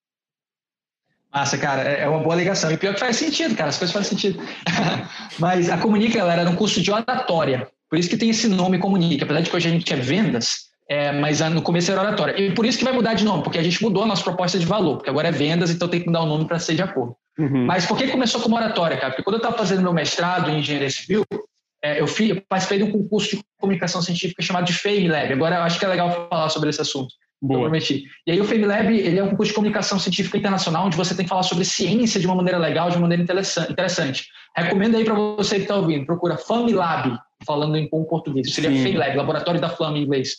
Massa, cara, é, é uma boa ligação. E pior que faz sentido, cara, as coisas fazem sentido. Mas a Comunique, ela era um curso de oratória. Por isso que tem esse nome Comunique. Apesar de que hoje a gente é vendas, é, mas no começo era oratória. E por isso que vai mudar de nome, porque a gente mudou a nossa proposta de valor, porque agora é vendas, então tem que mudar o nome para ser de acordo. Uhum. Mas por que começou como oratória, cara? Porque quando eu estava fazendo meu mestrado em engenharia civil, é, eu, fui, eu, participei de um concurso de comunicação científica chamado de FameLab. Agora eu acho que é legal falar sobre esse assunto. Boa. Eu prometi. E aí o FameLab ele é um concurso de comunicação científica internacional onde você tem que falar sobre ciência de uma maneira legal, de uma maneira interessante. Recomendo aí para você que está ouvindo, procura FameLab, falando em bom português. Seria FameLab, Laboratório da Flama em inglês.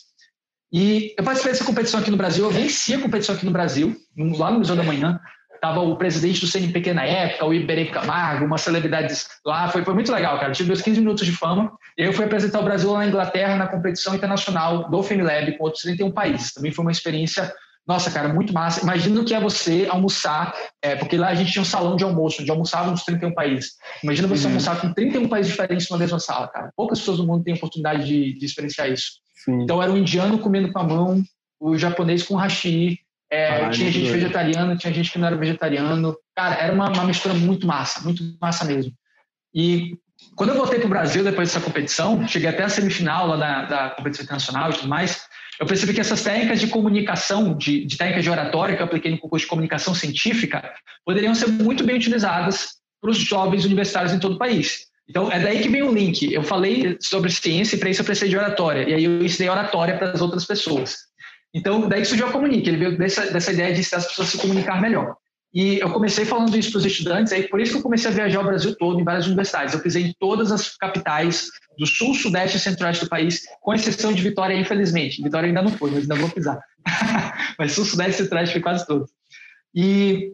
E eu participei dessa competição aqui no Brasil, eu venci a competição aqui no Brasil, lá no Museu da Manhã. Tava o presidente do CNPq na época, o Iberê Camargo, umas celebridades lá. Foi, foi muito legal, cara. Eu tive meus 15 minutos de fama. E aí eu fui apresentar o Brasil lá na Inglaterra, na competição internacional do FemiLab com outros 31 países. Também foi uma experiência nossa, cara, muito massa. Imagina o que é você almoçar, é, porque lá a gente tinha um salão de almoço, onde almoçavam nos 31 países. Imagina você uhum. almoçar com 31 países diferentes numa mesma sala, cara. Poucas pessoas no mundo têm oportunidade de, de experienciar isso. Sim. Então era o indiano comendo com a mão, o japonês com hashi, é, ah, tinha gente doido. vegetariana, tinha gente que não era vegetariano. Cara, era uma, uma mistura muito massa, muito massa mesmo. E quando eu voltei para o Brasil depois dessa competição, cheguei até a semifinal lá da, da competição internacional e tudo mais, eu percebi que essas técnicas de comunicação, de, de técnicas de oratória que eu apliquei no concurso de comunicação científica, poderiam ser muito bem utilizadas para os jovens universitários em todo o país. Então, é daí que vem o link. Eu falei sobre ciência e para isso eu precisei de oratória. E aí eu ensinei oratória para as outras pessoas. Então, daí surgiu a Comunique, ele veio dessa, dessa ideia de as pessoas se comunicar melhor. E eu comecei falando isso para os estudantes, aí por isso que eu comecei a viajar o Brasil todo, em várias universidades. Eu pisei em todas as capitais do sul, sudeste e centro-oeste do país, com exceção de Vitória, infelizmente. Vitória ainda não foi, mas ainda vou pisar. mas sul, sudeste e centro-oeste foi quase todos. E,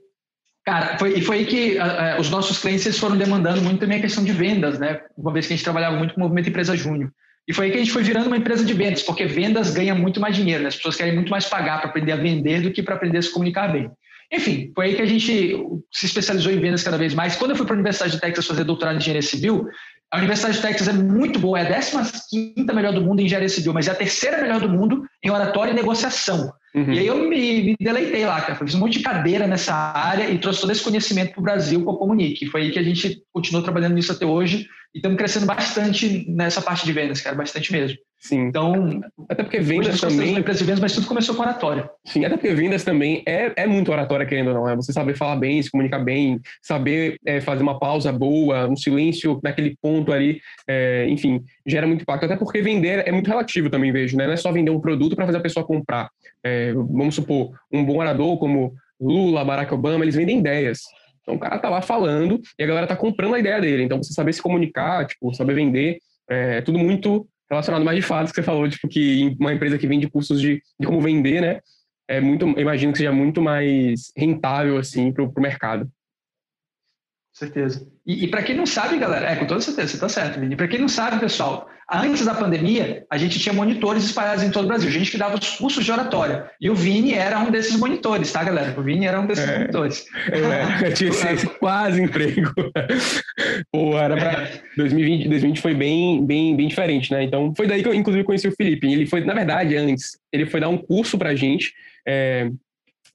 cara, foi, e foi aí que uh, uh, os nossos clientes foram demandando muito também a questão de vendas, né? Uma vez que a gente trabalhava muito com o movimento Empresa Júnior. E foi aí que a gente foi virando uma empresa de vendas, porque vendas ganha muito mais dinheiro, né? As pessoas querem muito mais pagar para aprender a vender do que para aprender a se comunicar bem. Enfim, foi aí que a gente se especializou em vendas cada vez mais. Quando eu fui para a Universidade de Texas fazer doutorado em engenharia civil, a Universidade de Texas é muito boa, é a 15 melhor do mundo em engenharia civil, mas é a terceira melhor do mundo em oratória e negociação. Uhum. E aí eu me, me, deleitei lá, cara. Fiz um monte de cadeira nessa área e trouxe todo esse conhecimento para o Brasil com a Comunique. Foi aí que a gente continuou trabalhando nisso até hoje e estamos crescendo bastante nessa parte de vendas, cara, bastante mesmo. Sim. Então, até porque vendas também. Empresa de vendas, mas tudo começou com oratória. Sim, até porque vendas também é, é muito oratória, querendo ou não. É você saber falar bem, se comunicar bem, saber é, fazer uma pausa boa, um silêncio naquele ponto ali, é, enfim, gera muito impacto. Até porque vender é muito relativo também, vejo, né? Não é só vender um produto para fazer a pessoa comprar. É, vamos supor, um bom orador como Lula, Barack Obama, eles vendem ideias. Então o cara tá lá falando e a galera tá comprando a ideia dele. Então você saber se comunicar, tipo, saber vender, é tudo muito relacionado mais de fato que você falou, tipo, que uma empresa que vende cursos de, de como vender, né? É muito, imagino que seja muito mais rentável, assim, para o mercado. Certeza. E, e para quem não sabe, galera, é com toda certeza, você está certo, Vini. Para quem não sabe, pessoal, antes da pandemia, a gente tinha monitores espalhados em todo o Brasil. A gente que dava os cursos de oratória. E o Vini era um desses monitores, tá, galera? O Vini era um desses é, monitores. É, eu tinha esse quase emprego. Pô, era para 2020, 2020 foi bem, bem, bem diferente, né? Então, foi daí que eu, inclusive, conheci o Felipe. Ele foi, na verdade, antes, ele foi dar um curso pra gente. É,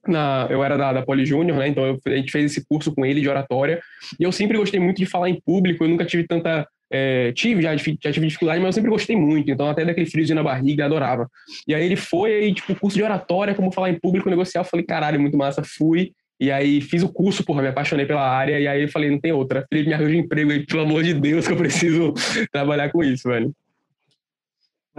na, eu era da, da Poli Júnior, né? Então eu, a gente fez esse curso com ele de oratória. E eu sempre gostei muito de falar em público, eu nunca tive tanta. É, tive, já, já tive dificuldade, mas eu sempre gostei muito. Então, até daquele friozinho na barriga, adorava. E aí ele foi, aí, tipo, curso de oratória, como falar em público, negociar. Eu falei, caralho, muito massa. Fui. E aí fiz o curso, porra, me apaixonei pela área. E aí eu falei, não tem outra. Felipe, me arranja um emprego aí, pelo amor de Deus, que eu preciso trabalhar com isso, velho.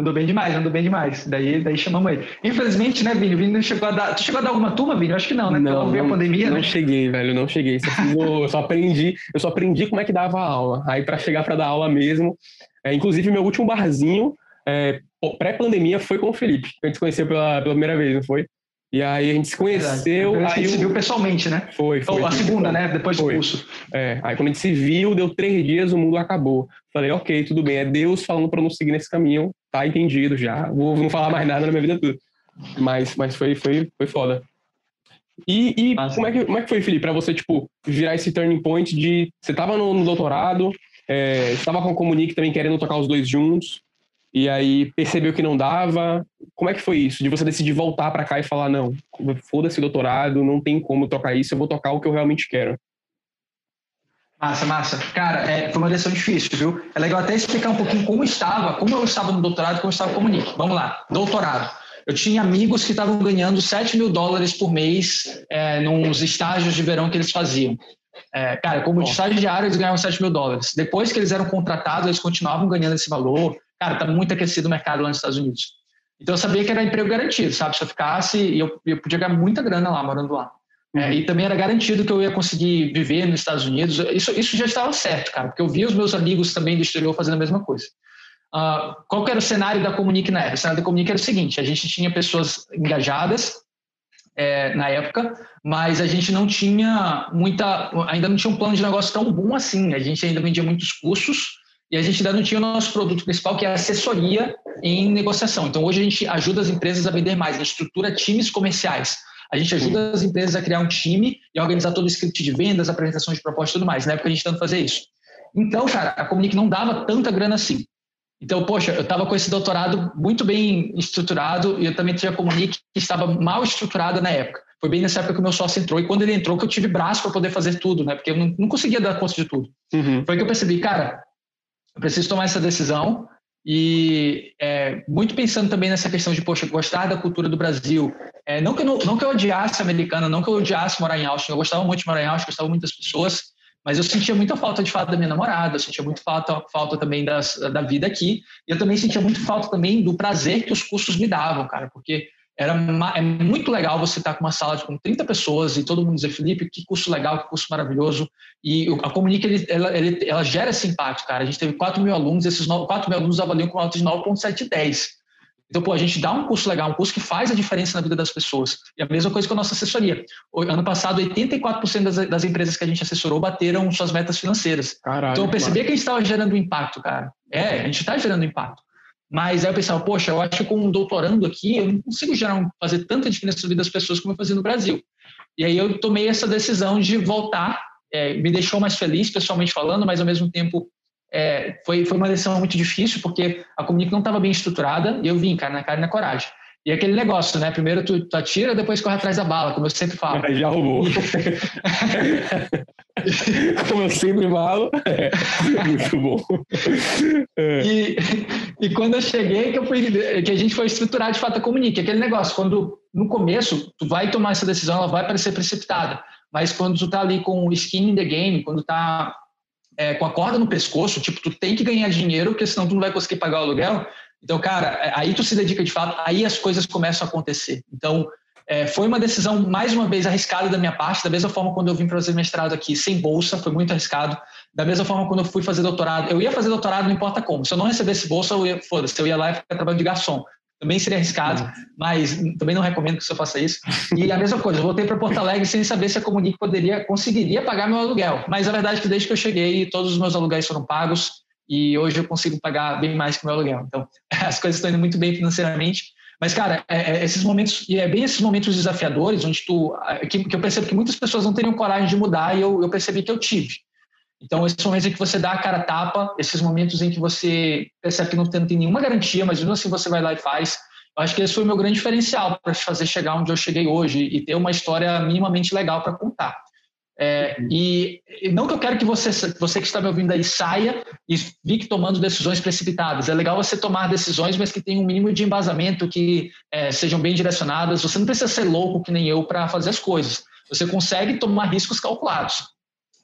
Andou bem demais, andou bem demais. Daí, daí chamamos ele. Infelizmente, né, Vini? Vini não chegou a dar. Tu chegou a dar alguma turma, Vini? Eu acho que não, né? Não, não, a pandemia, não né? cheguei, velho, não cheguei. eu só aprendi, eu só aprendi como é que dava aula. Aí para chegar para dar aula mesmo, é, inclusive meu último barzinho é, pré-pandemia foi com o Felipe, a gente se conheceu pela, pela primeira vez, não foi? E aí a gente se conheceu. Aí a gente se viu pessoalmente, né? Foi, foi. Ou a segunda, né? Depois do curso. É, aí quando a gente se viu, deu três dias, o mundo acabou. Falei, ok, tudo bem, é Deus falando para não seguir nesse caminho, tá entendido já. Vou não falar mais nada na minha vida toda. Mas, mas foi, foi, foi foda. E, e como, é que, como é que foi, Felipe, para você, tipo, virar esse turning point de. Você tava no, no doutorado, é, você tava com a Comunique também querendo tocar os dois juntos e aí percebeu que não dava. Como é que foi isso? De você decidir voltar para cá e falar, não, foda-se doutorado, não tem como tocar isso, eu vou tocar o que eu realmente quero. Massa, massa. Cara, é, foi uma decisão difícil, viu? É legal até explicar um pouquinho como estava, como eu estava no doutorado como eu estava com o Nick. Vamos lá, doutorado. Eu tinha amigos que estavam ganhando 7 mil dólares por mês é, nos estágios de verão que eles faziam. É, cara, como de estagiário, eles ganhavam 7 mil dólares. Depois que eles eram contratados, eles continuavam ganhando esse valor. Cara, tá muito aquecido o mercado lá nos Estados Unidos. Então eu sabia que era emprego garantido, sabe? Se eu ficasse, eu, eu podia ganhar muita grana lá, morando lá. É, uhum. e também era garantido que eu ia conseguir viver nos Estados Unidos. Isso, isso já estava certo, cara, porque eu via os meus amigos também do exterior fazendo a mesma coisa. Uh, qual era o cenário da Comunique na época? O cenário da Comunique era o seguinte: a gente tinha pessoas engajadas é, na época, mas a gente não tinha muita, ainda não tinha um plano de negócio tão bom assim. A gente ainda vendia muitos cursos e a gente ainda não tinha o nosso produto principal, que é a assessoria em negociação. Então, hoje a gente ajuda as empresas a vender mais, a gente estrutura times comerciais. A gente ajuda as empresas a criar um time e organizar todo o script de vendas, apresentação de proposta e tudo mais. Na época a gente tenta fazer isso. Então, cara, a Comunique não dava tanta grana assim. Então, poxa, eu estava com esse doutorado muito bem estruturado e eu também tinha a Comunique que estava mal estruturada na época. Foi bem nessa época que o meu sócio entrou e quando ele entrou que eu tive braço para poder fazer tudo, né? Porque eu não, não conseguia dar conta de tudo. Uhum. Foi que eu percebi, cara, eu preciso tomar essa decisão e é, muito pensando também nessa questão de, poxa, gostar da cultura do Brasil. É, não, que eu, não, não que eu odiasse a americana, não que eu odiasse morar em Austin, eu gostava muito de morar em Austin, gostava muito das pessoas, mas eu sentia muita falta de fato da minha namorada, eu sentia muito falta, falta também das, da vida aqui, e eu também sentia muito falta também do prazer que os cursos me davam, cara, porque era é muito legal você estar com uma sala com 30 pessoas e todo mundo dizer, Felipe, que curso legal, que curso maravilhoso. E a Comunica, ele, ela, ele, ela gera esse impacto, cara. A gente teve 4 mil alunos, esses 4 mil alunos avaliam com alta de 9,710. Então, pô, a gente dá um curso legal, um curso que faz a diferença na vida das pessoas. E a mesma coisa com a nossa assessoria. Ano passado, 84% das, das empresas que a gente assessorou bateram suas metas financeiras. Caralho, então, eu percebi mano. que a gente estava gerando impacto, cara. É, a gente está gerando impacto. Mas aí eu pensava, poxa, eu acho que com um doutorando aqui, eu não consigo gerar, fazer tanta diferença na vida das pessoas como eu fazia no Brasil. E aí eu tomei essa decisão de voltar, é, me deixou mais feliz, pessoalmente falando, mas ao mesmo tempo é, foi, foi uma decisão muito difícil, porque a comunicação não estava bem estruturada, e eu vim, cara, na cara e na coragem. E aquele negócio, né? Primeiro tu, tu atira, depois corre atrás da bala, como eu sempre falo. Já roubou. como eu sempre falo. É, muito bom. É. E, e quando eu cheguei, que, eu fui, que a gente foi estruturar de fato a Comunique. Aquele negócio, quando no começo tu vai tomar essa decisão, ela vai parecer precipitada. Mas quando tu tá ali com o skin in the game, quando tá é, com a corda no pescoço, tipo, tu tem que ganhar dinheiro, porque senão tu não vai conseguir pagar o aluguel. Então, cara, é, aí tu se dedica de fato, aí as coisas começam a acontecer. Então, é, foi uma decisão, mais uma vez, arriscada da minha parte, da mesma forma quando eu vim fazer mestrado aqui sem bolsa, foi muito arriscado. Da mesma forma quando eu fui fazer doutorado, eu ia fazer doutorado não importa como. Se eu não recebesse bolsa, eu ia, foda-se, eu ia lá e ficar trabalhando de garçom. Também seria arriscado, uhum. mas também não recomendo que você faça isso. E a mesma coisa, eu voltei para Porto Alegre sem saber se a Comunique poderia, conseguiria pagar meu aluguel. Mas a verdade é que desde que eu cheguei, todos os meus aluguéis foram pagos e hoje eu consigo pagar bem mais que o meu aluguel. Então, as coisas estão indo muito bem financeiramente. Mas, cara, é, é, esses momentos, e é bem esses momentos desafiadores, onde tu, que, que, eu percebo que muitas pessoas não teriam coragem de mudar e eu, eu percebi que eu tive. Então, esses momentos em que você dá a cara tapa, esses momentos em que você percebe que não tem, não tem nenhuma garantia, mas mesmo assim você vai lá e faz, eu acho que esse foi o meu grande diferencial para fazer chegar onde eu cheguei hoje e ter uma história minimamente legal para contar. É, e, não que eu quero que você, você que está me ouvindo aí saia e fique tomando decisões precipitadas. É legal você tomar decisões, mas que tenham um mínimo de embasamento, que é, sejam bem direcionadas. Você não precisa ser louco que nem eu para fazer as coisas. Você consegue tomar riscos calculados.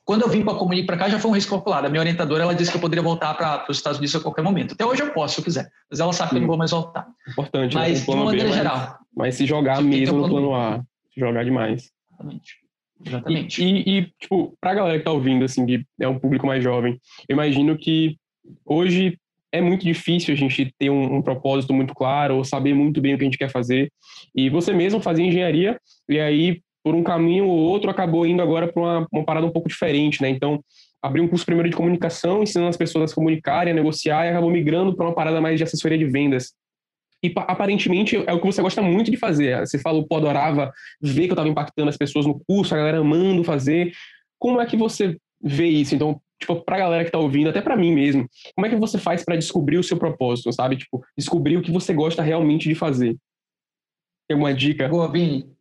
Quando eu vim para a Comunique para cá, já foi um risco calculado. A minha orientadora ela disse que eu poderia voltar para os Estados Unidos a qualquer momento. Até hoje eu posso, se eu quiser. Mas ela sabe que eu não vou mais voltar. Importante. Né? Mas, né? de maneira B, geral. Mas, mas se jogar mesmo no plano A. Se jogar demais. Exatamente. Exatamente. E, e, e tipo, pra galera que tá ouvindo, assim, que é um público mais jovem, eu imagino que hoje é muito difícil a gente ter um, um, propósito muito claro ou saber muito bem o que a gente quer fazer. E você mesmo fazia engenharia e aí, por um caminho ou outro, acabou indo agora para uma, uma parada um pouco diferente, né? Então, abriu um curso primeiro de comunicação, ensinando as pessoas a se comunicarem, a negociar, e acabou migrando para uma parada mais de assessoria de vendas. E aparentemente é o que você gosta muito de fazer. Você falou, pô, adorava ver que eu estava impactando as pessoas no curso, a galera amando fazer. Como é que você vê isso? Então, tipo, pra galera que tá ouvindo, até para mim mesmo, como é que você faz para descobrir o seu propósito, sabe? Tipo, descobrir o que você gosta realmente de fazer. Tem alguma dica? Boa, Vini.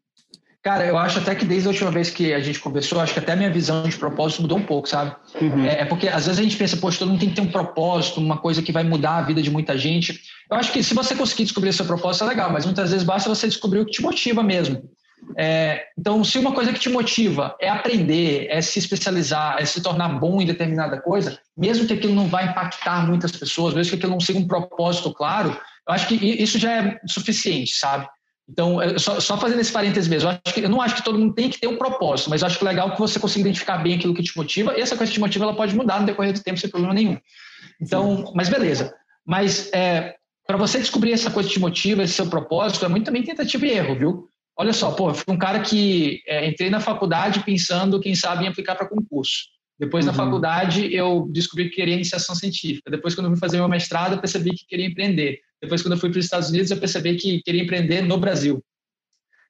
Cara, eu acho até que desde a última vez que a gente conversou, acho que até a minha visão de propósito mudou um pouco, sabe? Uhum. É, é, porque às vezes a gente pensa, poxa, todo mundo tem que ter um propósito, uma coisa que vai mudar a vida de muita gente. Eu acho que se você conseguir descobrir seu propósito é legal, mas muitas vezes basta você descobrir o que te motiva mesmo. É, então, se uma coisa que te motiva é aprender, é se especializar, é se tornar bom em determinada coisa, mesmo que aquilo não vai impactar muitas pessoas, mesmo que aquilo não siga um propósito claro, eu acho que isso já é suficiente, sabe? Então, só, só, fazendo esse parênteses mesmo, eu, que, eu, não acho que todo mundo tem que ter um propósito, mas acho que é legal que você consiga identificar bem aquilo que te motiva, e essa coisa que te motiva, ela pode mudar no decorrer do tempo sem problema nenhum. Então, mas beleza. Mas é, para você descobrir essa coisa que te motiva, esse seu propósito, é muito também tentativa e erro, viu? Olha só, pô, eu fui um cara que é, entrei na faculdade pensando, quem sabe, em aplicar para concurso. Depois, uhum. na faculdade, eu descobri que queria iniciação científica. Depois, quando eu fui fazer meu mestrado, eu percebi que queria empreender. Depois, quando eu fui para os Estados Unidos, eu percebi que queria empreender no Brasil.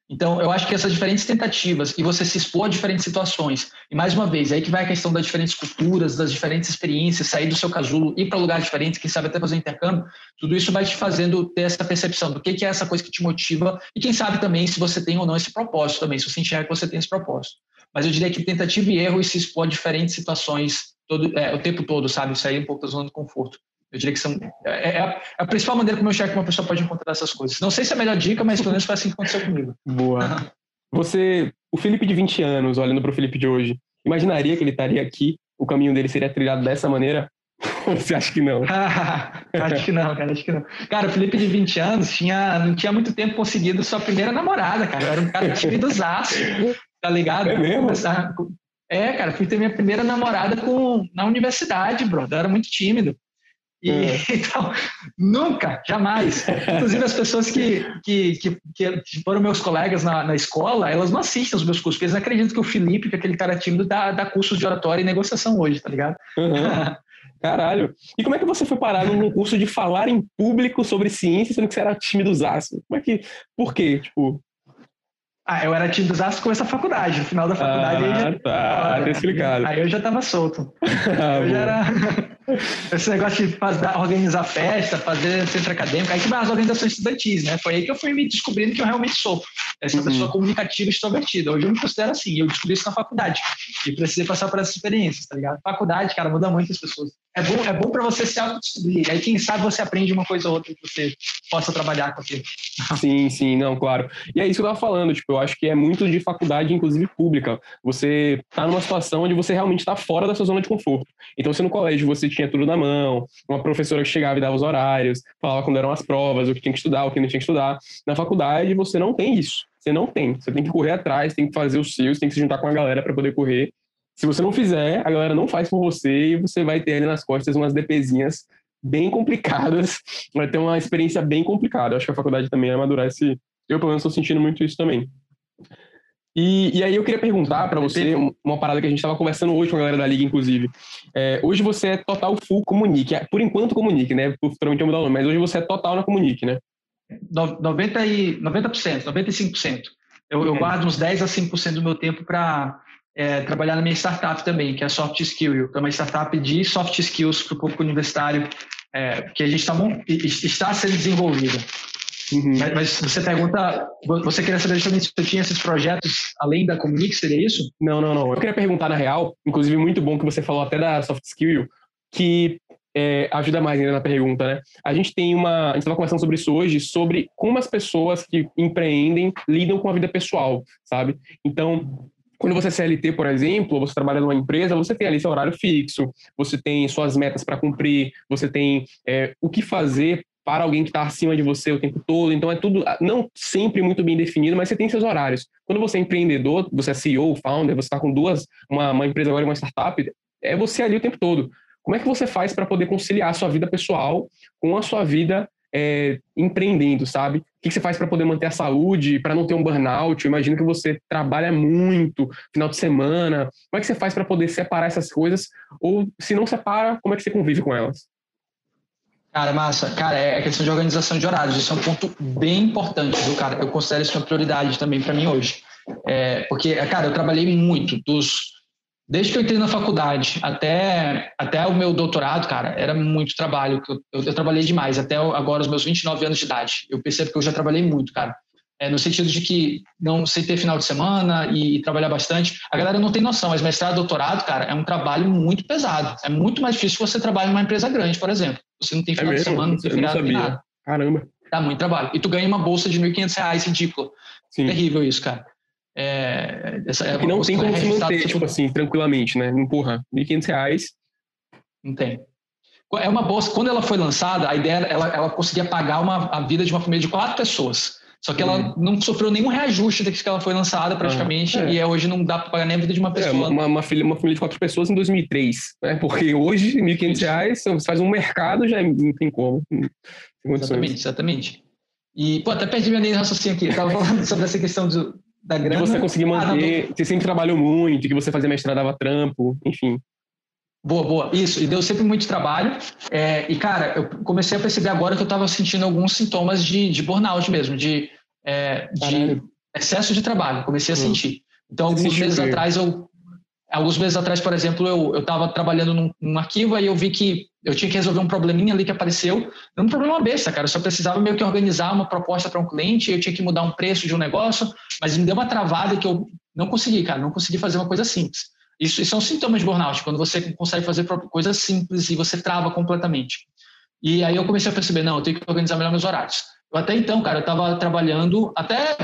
Então, eu acho que essas diferentes tentativas e você se expor a diferentes situações, e mais uma vez, aí que vai a questão das diferentes culturas, das diferentes experiências, sair do seu casulo, ir para lugares diferentes, quem sabe até fazer intercâmbio, tudo isso vai te fazendo ter essa percepção do que é essa coisa que te motiva, e quem sabe também se você tem ou não esse propósito também, se você enxerga que você tem esse propósito. Mas eu diria que tentativa e erro e se expor a diferentes situações todo, é, o tempo todo, sabe? Sair um pouco da zona de conforto. Eu diria que são, é, é, a, é a principal maneira como eu enxergo que uma pessoa pode encontrar essas coisas. Não sei se é a melhor dica, mas pelo menos foi assim que aconteceu comigo. Boa. Você, o Felipe de 20 anos, olhando para o Felipe de hoje, imaginaria que ele estaria aqui? O caminho dele seria trilhado dessa maneira? você acha que não? acho que não, cara, acho que não. Cara, o Felipe de 20 anos tinha, não tinha muito tempo conseguido sua primeira namorada, cara. Eu era um cara tímido zaço, tá ligado? É mesmo? É, cara, fui ter minha primeira namorada com, na universidade, bro. Eu era muito tímido. E, é. Então, nunca, jamais. Inclusive, as pessoas que, que, que, que foram meus colegas na, na, escola, elas não assistem os meus cursos, porque eles acreditam que o Felipe, que é aquele cara tímido, dá, dá cursos de oratória e negociação hoje, tá ligado? Uhum. Caralho. E como é que você foi parar num curso de falar em público sobre ciência, sendo que você era tímido zaço? Como é que. Por quê? Tipo. Ah, eu era tímido zaço com essa faculdade. No final da faculdade. Ah, já... tá, tá explicado. Aí eu já tava solto. ah, eu já era. Esse negócio de fazer, organizar festa, fazer centro acadêmico, aí que vai as organizações estudantis, né? Foi aí que eu fui me descobrindo que eu realmente sou essa uhum. pessoa comunicativa e extrovertida. Hoje eu me considero assim, eu descobri isso na faculdade e precisei passar por essas experiências, tá ligado? Faculdade, cara, muda muito as pessoas. É bom, é bom para você se autodescobrir. Aí quem sabe você aprende uma coisa ou outra que você possa trabalhar com aquilo. Sim, sim, não, claro. E é isso que eu tava falando, tipo, eu acho que é muito de faculdade, inclusive pública. Você tá numa situação onde você realmente está fora da sua zona de conforto. Então, se no colégio você tinha tudo na mão, uma professora que chegava e dava os horários, falava quando eram as provas, o que tinha que estudar, o que não tinha que estudar. Na faculdade você não tem isso. Você não tem. Você tem que correr atrás, tem que fazer os seus, tem que se juntar com a galera para poder correr. Se você não fizer, a galera não faz por você e você vai ter ali nas costas umas DPzinhas bem complicadas, vai ter uma experiência bem complicada. Eu acho que a faculdade também amadurece. Eu, pelo menos, estou sentindo muito isso também. E, e aí eu queria perguntar para você uma parada que a gente estava conversando hoje com a galera da Liga, inclusive. É, hoje você é total full Comunique, é, por enquanto Comunique, né? Futuramente eu mudar o nome, mas hoje você é total na Comunique, né? 90%, e, 90% 95%. Eu, eu guardo uns 10 a 5% do meu tempo para é, trabalhar na minha startup também, que é a Soft Skill, que é uma startup de soft skills para o público universitário, é, que a gente tá, está sendo desenvolvida. Uhum. Mas, mas, você pergunta, você queria saber justamente se eu tinha esses projetos além da Comunique, seria isso? Não, não, não. Eu queria perguntar na real, inclusive muito bom que você falou até da soft skill, que é, ajuda mais ainda na pergunta, né? A gente tem uma, a gente estava conversando sobre isso hoje, sobre como as pessoas que empreendem lidam com a vida pessoal, sabe? Então, quando você é CLT, por exemplo, você trabalha numa empresa, você tem ali seu horário fixo, você tem suas metas para cumprir, você tem é, o que fazer para alguém que está acima de você o tempo todo. Então é tudo não sempre muito bem definido, mas você tem seus horários. Quando você é empreendedor, você é CEO, founder, você está com duas, uma, uma empresa agora uma startup, é você ali o tempo todo. Como é que você faz para poder conciliar a sua vida pessoal com a sua vida é, empreendendo, sabe? O que você faz para poder manter a saúde, para não ter um burnout? Eu imagino que você trabalha muito, final de semana. Como é que você faz para poder separar essas coisas? Ou se não separa, como é que você convive com elas? Cara, massa. Cara, é a questão de organização de horários. Isso é um ponto bem importante, viu, cara? Eu considero isso uma prioridade também para mim hoje. É, porque, cara, eu trabalhei muito dos desde que eu entrei na faculdade até até o meu doutorado, cara, era muito trabalho. Eu, eu, eu trabalhei demais até agora os meus 29 anos de idade. Eu percebo que eu já trabalhei muito, cara. É, no sentido de que não sei ter final de semana e, e, trabalhar bastante. A galera não tem noção, mas mestrado, doutorado, cara, é um trabalho muito pesado. É muito mais difícil você trabalhar numa empresa grande, por exemplo. Você não tem é final é de semana, não tem feriado, não nada. Caramba. Dá muito trabalho. E tu ganha uma bolsa de R$ 1.500, ridículo. Sim. Terrível isso, cara. É, essa, é que não tem como se manter, tipo, tipo assim, tranquilamente, né? Empurra, R$ 1.500. Não tem. É uma bolsa, quando ela foi lançada, a ideia ela, ela conseguia pagar uma, a vida de uma família de quatro pessoas. Só que ela uhum. não sofreu nenhum reajuste desde que ela foi lançada, praticamente, é. e é, hoje não dá para pagar nem a vida de uma é, pessoa. É, uma, uma, filha, uma família de quatro pessoas em 2003, né? Porque hoje, R$ 1.500, você faz um mercado, já não tem como. exatamente, exatamente. E, pô, até perdi minha linha de raciocínio aqui. Estava falando sobre essa questão do, da grana. De você conseguir manter, ah, você sempre trabalhou muito, que você fazia mestrado, dava trampo, enfim. Boa, boa. Isso, e deu sempre muito trabalho. É, e, cara, eu comecei a perceber agora que eu estava sentindo alguns sintomas de, de burnout mesmo, de, é, de excesso de trabalho. Comecei a hum. sentir. Então, alguns meses atrás, eu, alguns meses atrás, por exemplo, eu estava trabalhando num, num, arquivo e eu vi que eu tinha que resolver um probleminha ali que apareceu. Era um problema besta, cara. Eu só precisava meio que organizar uma proposta para um cliente, eu tinha que mudar um preço de um negócio, mas me deu uma travada que eu não consegui, cara. Não consegui fazer uma coisa simples. Isso, isso é um sintoma de burnout, quando você consegue fazer coisas simples e você trava completamente. E aí eu comecei a perceber, não, eu tenho que organizar melhor meus horários. Até então, cara, eu estava trabalhando, até,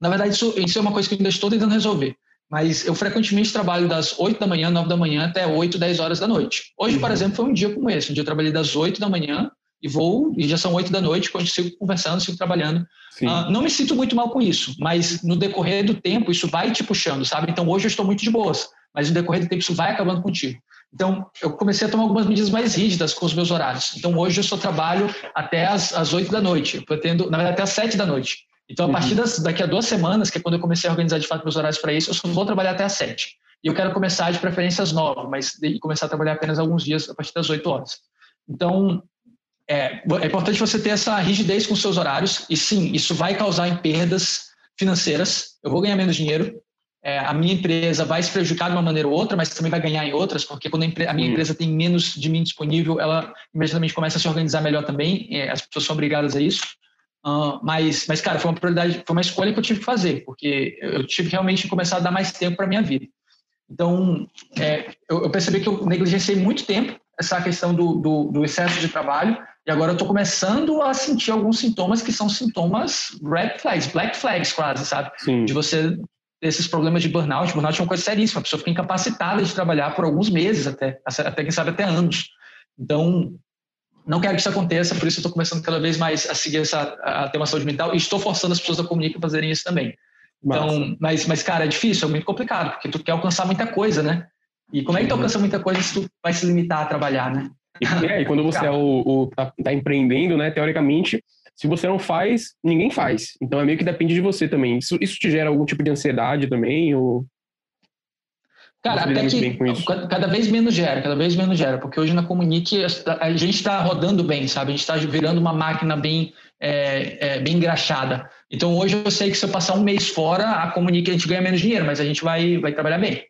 na verdade, isso, isso é uma coisa que eu ainda estou tentando resolver. mas eu frequentemente trabalho das 8 da manhã, 9 da manhã até 8, 10 horas da noite. Hoje, por uhum. exemplo, foi um dia como esse. Um dia eu trabalhei das 8 da manhã e vou, e já são 8 da noite, quando eu sigo conversando, sigo trabalhando. Uh, não me sinto muito mal com isso, mas no decorrer do tempo isso vai te puxando, sabe? Então hoje eu estou muito de boas, mas no decorrer do tempo isso vai acabando contigo. Então, eu comecei a tomar algumas medidas mais rígidas com os meus horários. Então, hoje eu só trabalho até as, as 8 da noite. Eu pretendo, na verdade, até as 7 da noite. Então, a partir uhum. das, daqui a duas semanas, que é quando eu comecei a organizar de fato meus horários para isso, eu só vou trabalhar até as sete. E eu quero começar de preferência às nove, mas de, começar a trabalhar apenas alguns dias a partir das oito horas. Então, é, é, importante você ter essa rigidez com seus horários, e sim, isso vai causar em perdas financeiras. Eu vou ganhar menos dinheiro, é, a minha empresa vai se prejudicar de uma maneira ou outra, mas também vai ganhar em outras, porque quando a, a minha empresa tem menos de mim disponível, ela imediatamente começa a se organizar melhor também, é, as pessoas são obrigadas a isso. Uh, mas, mas, cara, foi uma prioridade, foi uma escolha que eu tive que fazer, porque eu tive realmente que começar a dar mais tempo para minha vida. Então, é, eu, eu, percebi que eu negligenciei muito tempo essa questão do, do, do excesso de trabalho, e agora eu estou começando a sentir alguns sintomas que são sintomas red flags, black flags quase, sabe? Sim. De você esses problemas de burnout. Burnout é uma coisa seríssima, a pessoa fica incapacitada de trabalhar por alguns meses até, até quem sabe até anos. Então, não quero que isso aconteça, por isso eu estou começando cada vez mais a seguir essa, a ter uma saúde mental e estou forçando as pessoas da comunica a fazerem isso também. Então, mas, mas, cara, é difícil, é muito complicado, porque tu quer alcançar muita coisa, né? E como é que tu alcança muita coisa se tu vai se limitar a trabalhar, né? E, é, e quando você é o, o tá, tá, empreendendo, né, teoricamente, se você não faz, ninguém faz. Então é meio que depende de você também. Isso, isso te gera algum tipo de ansiedade também? Ou... Cara, até que cada vez menos gera, cada vez menos gera, porque hoje na Comunique a gente está rodando bem, sabe? A gente está virando uma máquina bem, é, é, bem engraxada. Então hoje eu sei que se eu passar um mês fora, a Comunique a gente ganha menos dinheiro, mas a gente vai, vai trabalhar bem.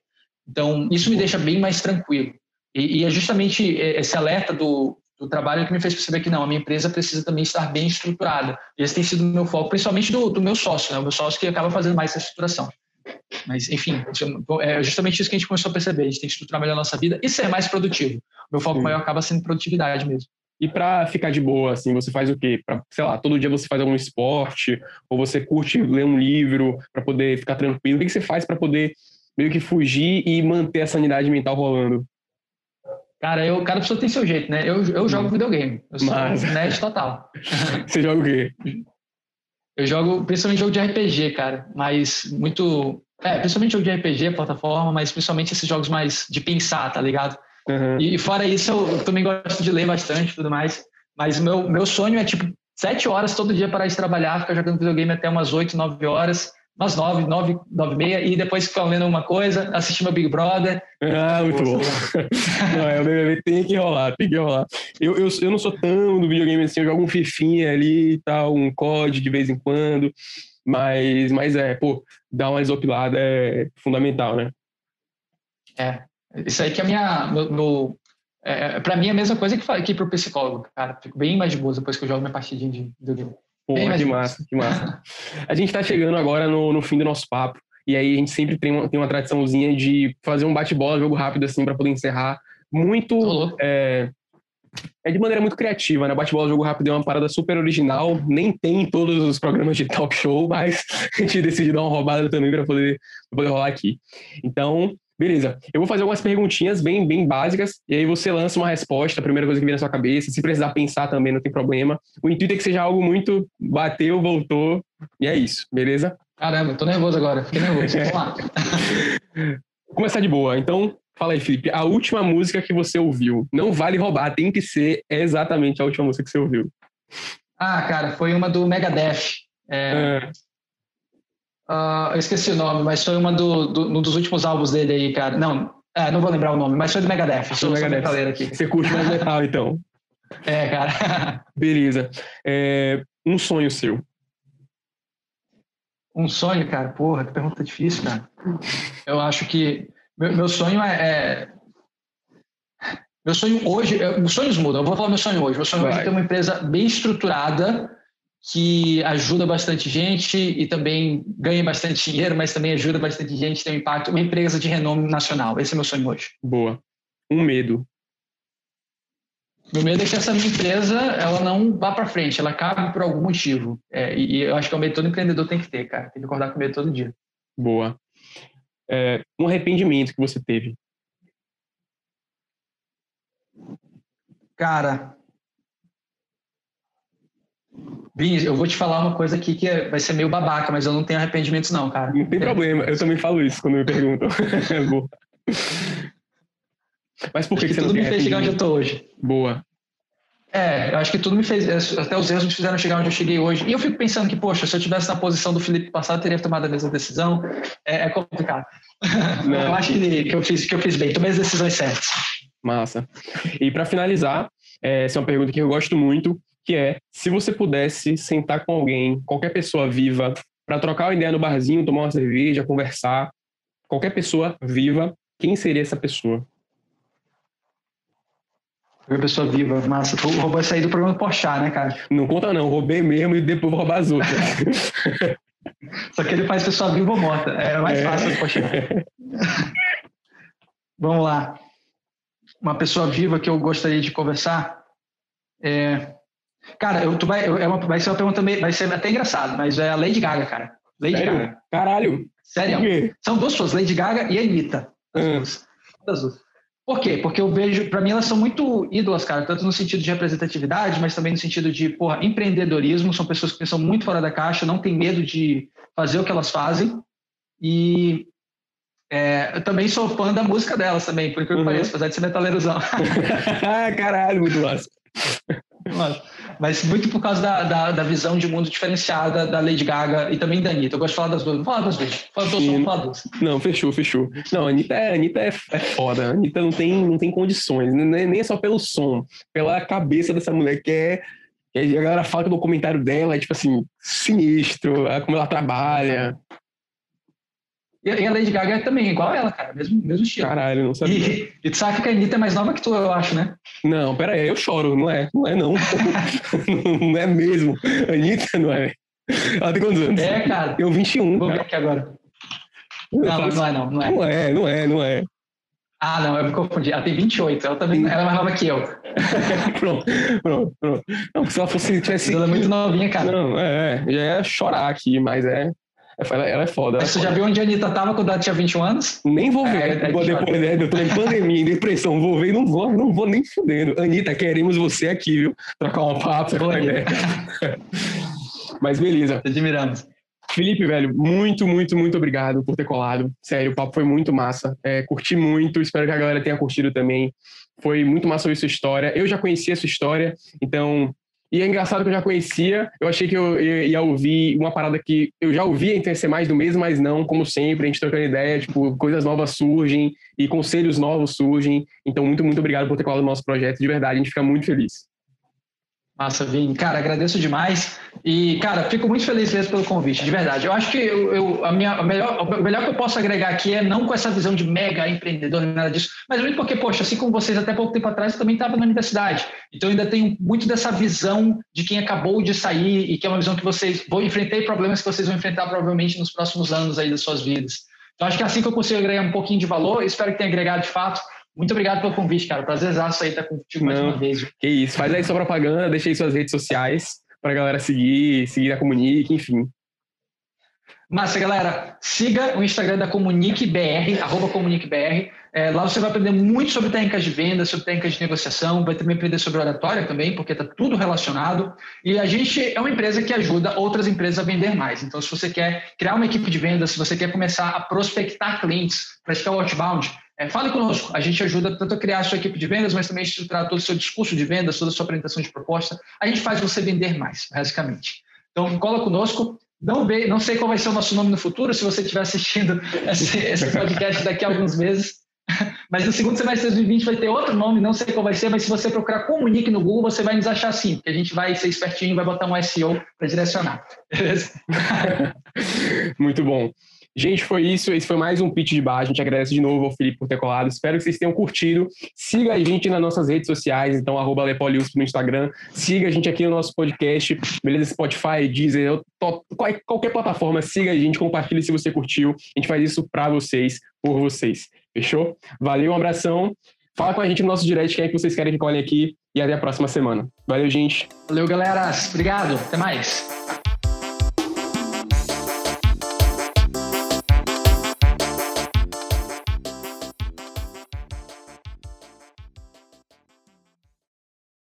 Então isso me deixa bem mais tranquilo. E, e é justamente esse alerta do, do trabalho que me fez perceber que não, a minha empresa precisa também estar bem estruturada. E esse tem sido o meu foco, principalmente do, do meu sócio, né? O meu sócio que acaba fazendo mais essa estruturação. Mas, enfim, é justamente isso que a gente começou a perceber. A gente tem que estruturar melhor a nossa vida e ser mais produtivo. Meu foco Sim. maior acaba sendo produtividade mesmo. E para ficar de boa, assim, você faz o quê? Pra, sei lá, todo dia você faz algum esporte, ou você curte ler um livro para poder ficar tranquilo? O que, você faz para poder meio que fugir e manter a sanidade mental rolando? Cara, eu, cada pessoa tem seu jeito, né? Eu, eu jogo videogame. Eu sou Mas... nerd total. você joga o quê? Eu jogo principalmente jogo de RPG, cara, mas muito. É, principalmente jogo de RPG, plataforma, mas principalmente esses jogos mais de pensar, tá ligado? Uhum. E fora isso, eu também gosto de ler bastante e tudo mais. Mas meu, meu sonho é, tipo, sete horas todo dia parar de trabalhar, ficar jogando videogame até umas oito, nove horas umas nove, nove, nove e meia, e depois ficar lendo uma coisa, assistir meu Big Brother. Ah, muito bom. não, é, o BBB tem que rolar, tem que rolar. Eu, eu, eu não sou tão do videogame assim, eu jogo um fifinha ali e tal, um COD de vez em quando, mas, mas é, pô, dar uma desopilada é fundamental, né? É, isso aí que é a minha, meu, meu é, pra mim é a mesma coisa que, que pro psicólogo, cara, fico bem mais de boa depois que eu jogo minha partidinha de videogame. Pô, que massa, que massa. A gente está chegando agora no, no fim do nosso papo. E aí a gente sempre tem uma, tem uma tradiçãozinha de fazer um bate-bola, jogo rápido assim, para poder encerrar. Muito. É, é, de maneira muito criativa, né? Bate-bola, jogo rápido é uma parada super original. Nem tem em todos os programas de talk show, mas a gente decidiu dar uma roubada também para poder, pra poder rolar aqui. Então, Beleza. Eu vou fazer algumas perguntinhas bem, bem básicas, e aí você lança uma resposta, a primeira coisa que vem na sua cabeça. Se precisar pensar também, não tem problema. O intuito é que seja algo muito bateu, voltou, e é isso, beleza? Caramba, tô nervoso agora, fiquei nervoso. Vamos lá. Começar de boa. Então, fala aí, Felipe. A última música que você ouviu. Não vale roubar, tem que ser exatamente a última música que você ouviu. Ah, cara, foi uma do Megadeth. É, é. Uh, eu esqueci o nome, mas foi uma do, do, um dos últimos álbuns dele aí, cara. Não, é, não vou lembrar o nome, mas foi do Megadeth. Sou, do Megadeth. aqui. Você curte mais metal, então. É, cara. Beleza. É, um sonho seu. Um sonho, cara? Porra, que pergunta difícil, cara. Eu acho que meu, meu sonho é, é, Meu sonho hoje... Os sonhos mudam. Eu vou falar meu sonho hoje. Meu sonho Vai. hoje é ter uma empresa bem estruturada que ajuda bastante gente e também ganha bastante dinheiro, mas também ajuda bastante gente, tem um impacto, uma empresa de renome nacional. Esse é meu sonho hoje. Boa. Um medo. Meu medo é que essa minha empresa ela não vá para frente, ela acabe por algum motivo. É, e, eu acho que é o medo todo empreendedor tem que ter, cara. Tem que acordar com medo todo dia. Boa. é, um arrependimento que você teve. Cara, Vini, eu vou te falar uma coisa aqui que vai ser meio babaca, mas eu não tenho arrependimentos não, cara. Não tem problema, eu também falo isso quando me perguntam. mas por que, que, você tudo me fez chegar onde eu tô hoje. Boa. É, eu acho que tudo me fez, até os erros me fizeram chegar onde eu cheguei hoje. E eu fico pensando que, poxa, se eu tivesse na posição do Felipe passado, teria tomado a mesma decisão. É, é complicado. eu acho que, que, eu fiz, que eu fiz bem, tomei as decisões certas. Massa. E para finalizar, é, essa é uma pergunta que eu gosto muito, que é se você pudesse sentar com alguém, qualquer pessoa viva, para trocar uma ideia no barzinho, tomar uma cerveja, conversar, qualquer pessoa viva, quem seria essa pessoa? Uma pessoa viva, massa. Tu roubou aí do programa Porchat, né, cara? Não conta não, roubei mesmo e depois vou roubar as outras. Só que ele faz pessoa viva ou morta. É mais é. fácil do Porchat. Vamos lá. Uma pessoa viva que eu gostaria de conversar é... Cara, eu, tu vai, eu, é uma, vai ser uma pergunta meio, vai ser até engraçado, mas é a Lady Gaga, cara. Lady Sério? Gaga. Caralho. Sério. São duas pessoas, Lady Gaga e a Anitta. As hum. duas. As duas. Por quê? Porque eu vejo, para mim, elas são muito ídolas, cara, tanto no sentido de representatividade, mas também no sentido de, porra, empreendedorismo. São pessoas que pensam muito fora da caixa, não tem medo de fazer o que elas fazem. E é, eu também sou fã da música delas também, por incrível que uhum. pareça, apesar de ser metaleirozão. Caralho, muito massa. Mas muito por causa da, da, da, visão de mundo diferenciada da Lady Gaga e também da Anitta. Eu gosto de falar das duas. Vou falar das duas. Fala falar duas. Não, fechou, fechou. Não, a Anitta é, a Anitta é, é foda. A Anitta não tem, não tem condições. Nem é só pelo som. Pela cabeça dessa mulher que é... Que a galera fala que o documentário dela é, tipo assim, sinistro. Como ela trabalha. E a Lady Gaga é também igual ela, cara, mesmo, mesmo estilo. Caralho, não sabia. E, e tu sabe que a Anitta é mais nova que tu, eu acho, né? Não, pera aí, eu choro, não é, não é não. não é mesmo. A Anitta não é. Ela tem quantos anos? É, cara. Eu 21. Vou ver aqui agora. Não, não é não, não é. Não é, não é, não é. Ah, não, eu me confundi. Ela tem 28, ela também ela é mais nova que eu. pronto, pronto, pronto. Não, se ela fosse. Tivesse... Ela é muito novinha, cara. Não, é, é, já ia chorar aqui, mas é. Ela, ela é foda. Mas você já viu onde a Anitta tava quando ela tinha 21 anos? Nem vou ver. É, é depois, né, eu tô em pandemia, em depressão, vou ver, não vou, não vou nem fudendo. Anitta, queremos você aqui, viu? Trocar uma papo, Mas beleza. Te admiramos. Felipe, velho, muito, muito, muito obrigado por ter colado. Sério, o papo foi muito massa. É, curti muito, espero que a galera tenha curtido também. Foi muito massa ouvir sua história. Eu já conhecia sua história, então e é engraçado que eu já conhecia, eu achei que eu ia ouvir uma parada que eu já ouvia em ser mais do mesmo, mas não, como sempre, a gente trocando ideia, tipo, coisas novas surgem e conselhos novos surgem. Então, muito, muito obrigado por ter colado no nosso projeto, de verdade, a gente fica muito feliz. Massa, Vini. Cara, agradeço demais. E, cara, fico muito feliz mesmo pelo convite, de verdade. Eu acho que eu, eu a minha, a melhor, o melhor que eu posso agregar aqui é não com essa visão de mega empreendedor, nada disso, mas muito porque, poxa, assim como vocês até pouco tempo atrás, eu também estava na universidade. Então, ainda tenho muito dessa visão de quem acabou de sair e que é uma visão que vocês vão enfrentar problemas que vocês vão enfrentar provavelmente nos próximos anos aí das suas vidas. Então, acho que é assim que eu consigo agregar um pouquinho de valor. Espero que tenha agregado de fato. Muito obrigado pelo convite, cara. Prazerzaço aí estar contigo mais Não, uma vez. Que isso. Faz aí sua propaganda, deixa aí suas redes sociais para a galera seguir, seguir a Comunique, enfim. Massa, galera. Siga o Instagram da ComuniqueBR, arroba ComuniqueBR. É, lá você vai aprender muito sobre técnicas de venda, sobre técnicas de negociação, vai também aprender sobre oratória também, porque está tudo relacionado. E a gente é uma empresa que ajuda outras empresas a vender mais. Então, se você quer criar uma equipe de vendas, se você quer começar a prospectar clientes, praticar o outbound, é, fale conosco, a gente ajuda tanto a criar a sua equipe de vendas, mas também a estruturar todo o seu discurso de vendas, toda a sua apresentação de proposta. A gente faz você vender mais, basicamente. Então, cola conosco. Não, não sei qual vai ser o nosso nome no futuro, se você estiver assistindo esse, esse podcast daqui a alguns meses. Mas no segundo semestre de 2020 vai ter outro nome, não sei qual vai ser, mas se você procurar Comunique no Google, você vai nos achar sim, porque a gente vai ser espertinho e vai botar um SEO para direcionar. Beleza? Muito bom. Gente, foi isso. Esse foi mais um pitch de bar. A gente agradece de novo ao Felipe por ter colado. Espero que vocês tenham curtido. Siga a gente nas nossas redes sociais, então, arroba Lepoliusp no Instagram. Siga a gente aqui no nosso podcast, beleza? Spotify, Deezer, qualquer plataforma. Siga a gente, compartilhe se você curtiu. A gente faz isso para vocês, por vocês. Fechou? Valeu, um abração. Fala com a gente no nosso direct quem é que vocês querem que colhem aqui e até a próxima semana. Valeu, gente. Valeu, galera. Obrigado. Até mais.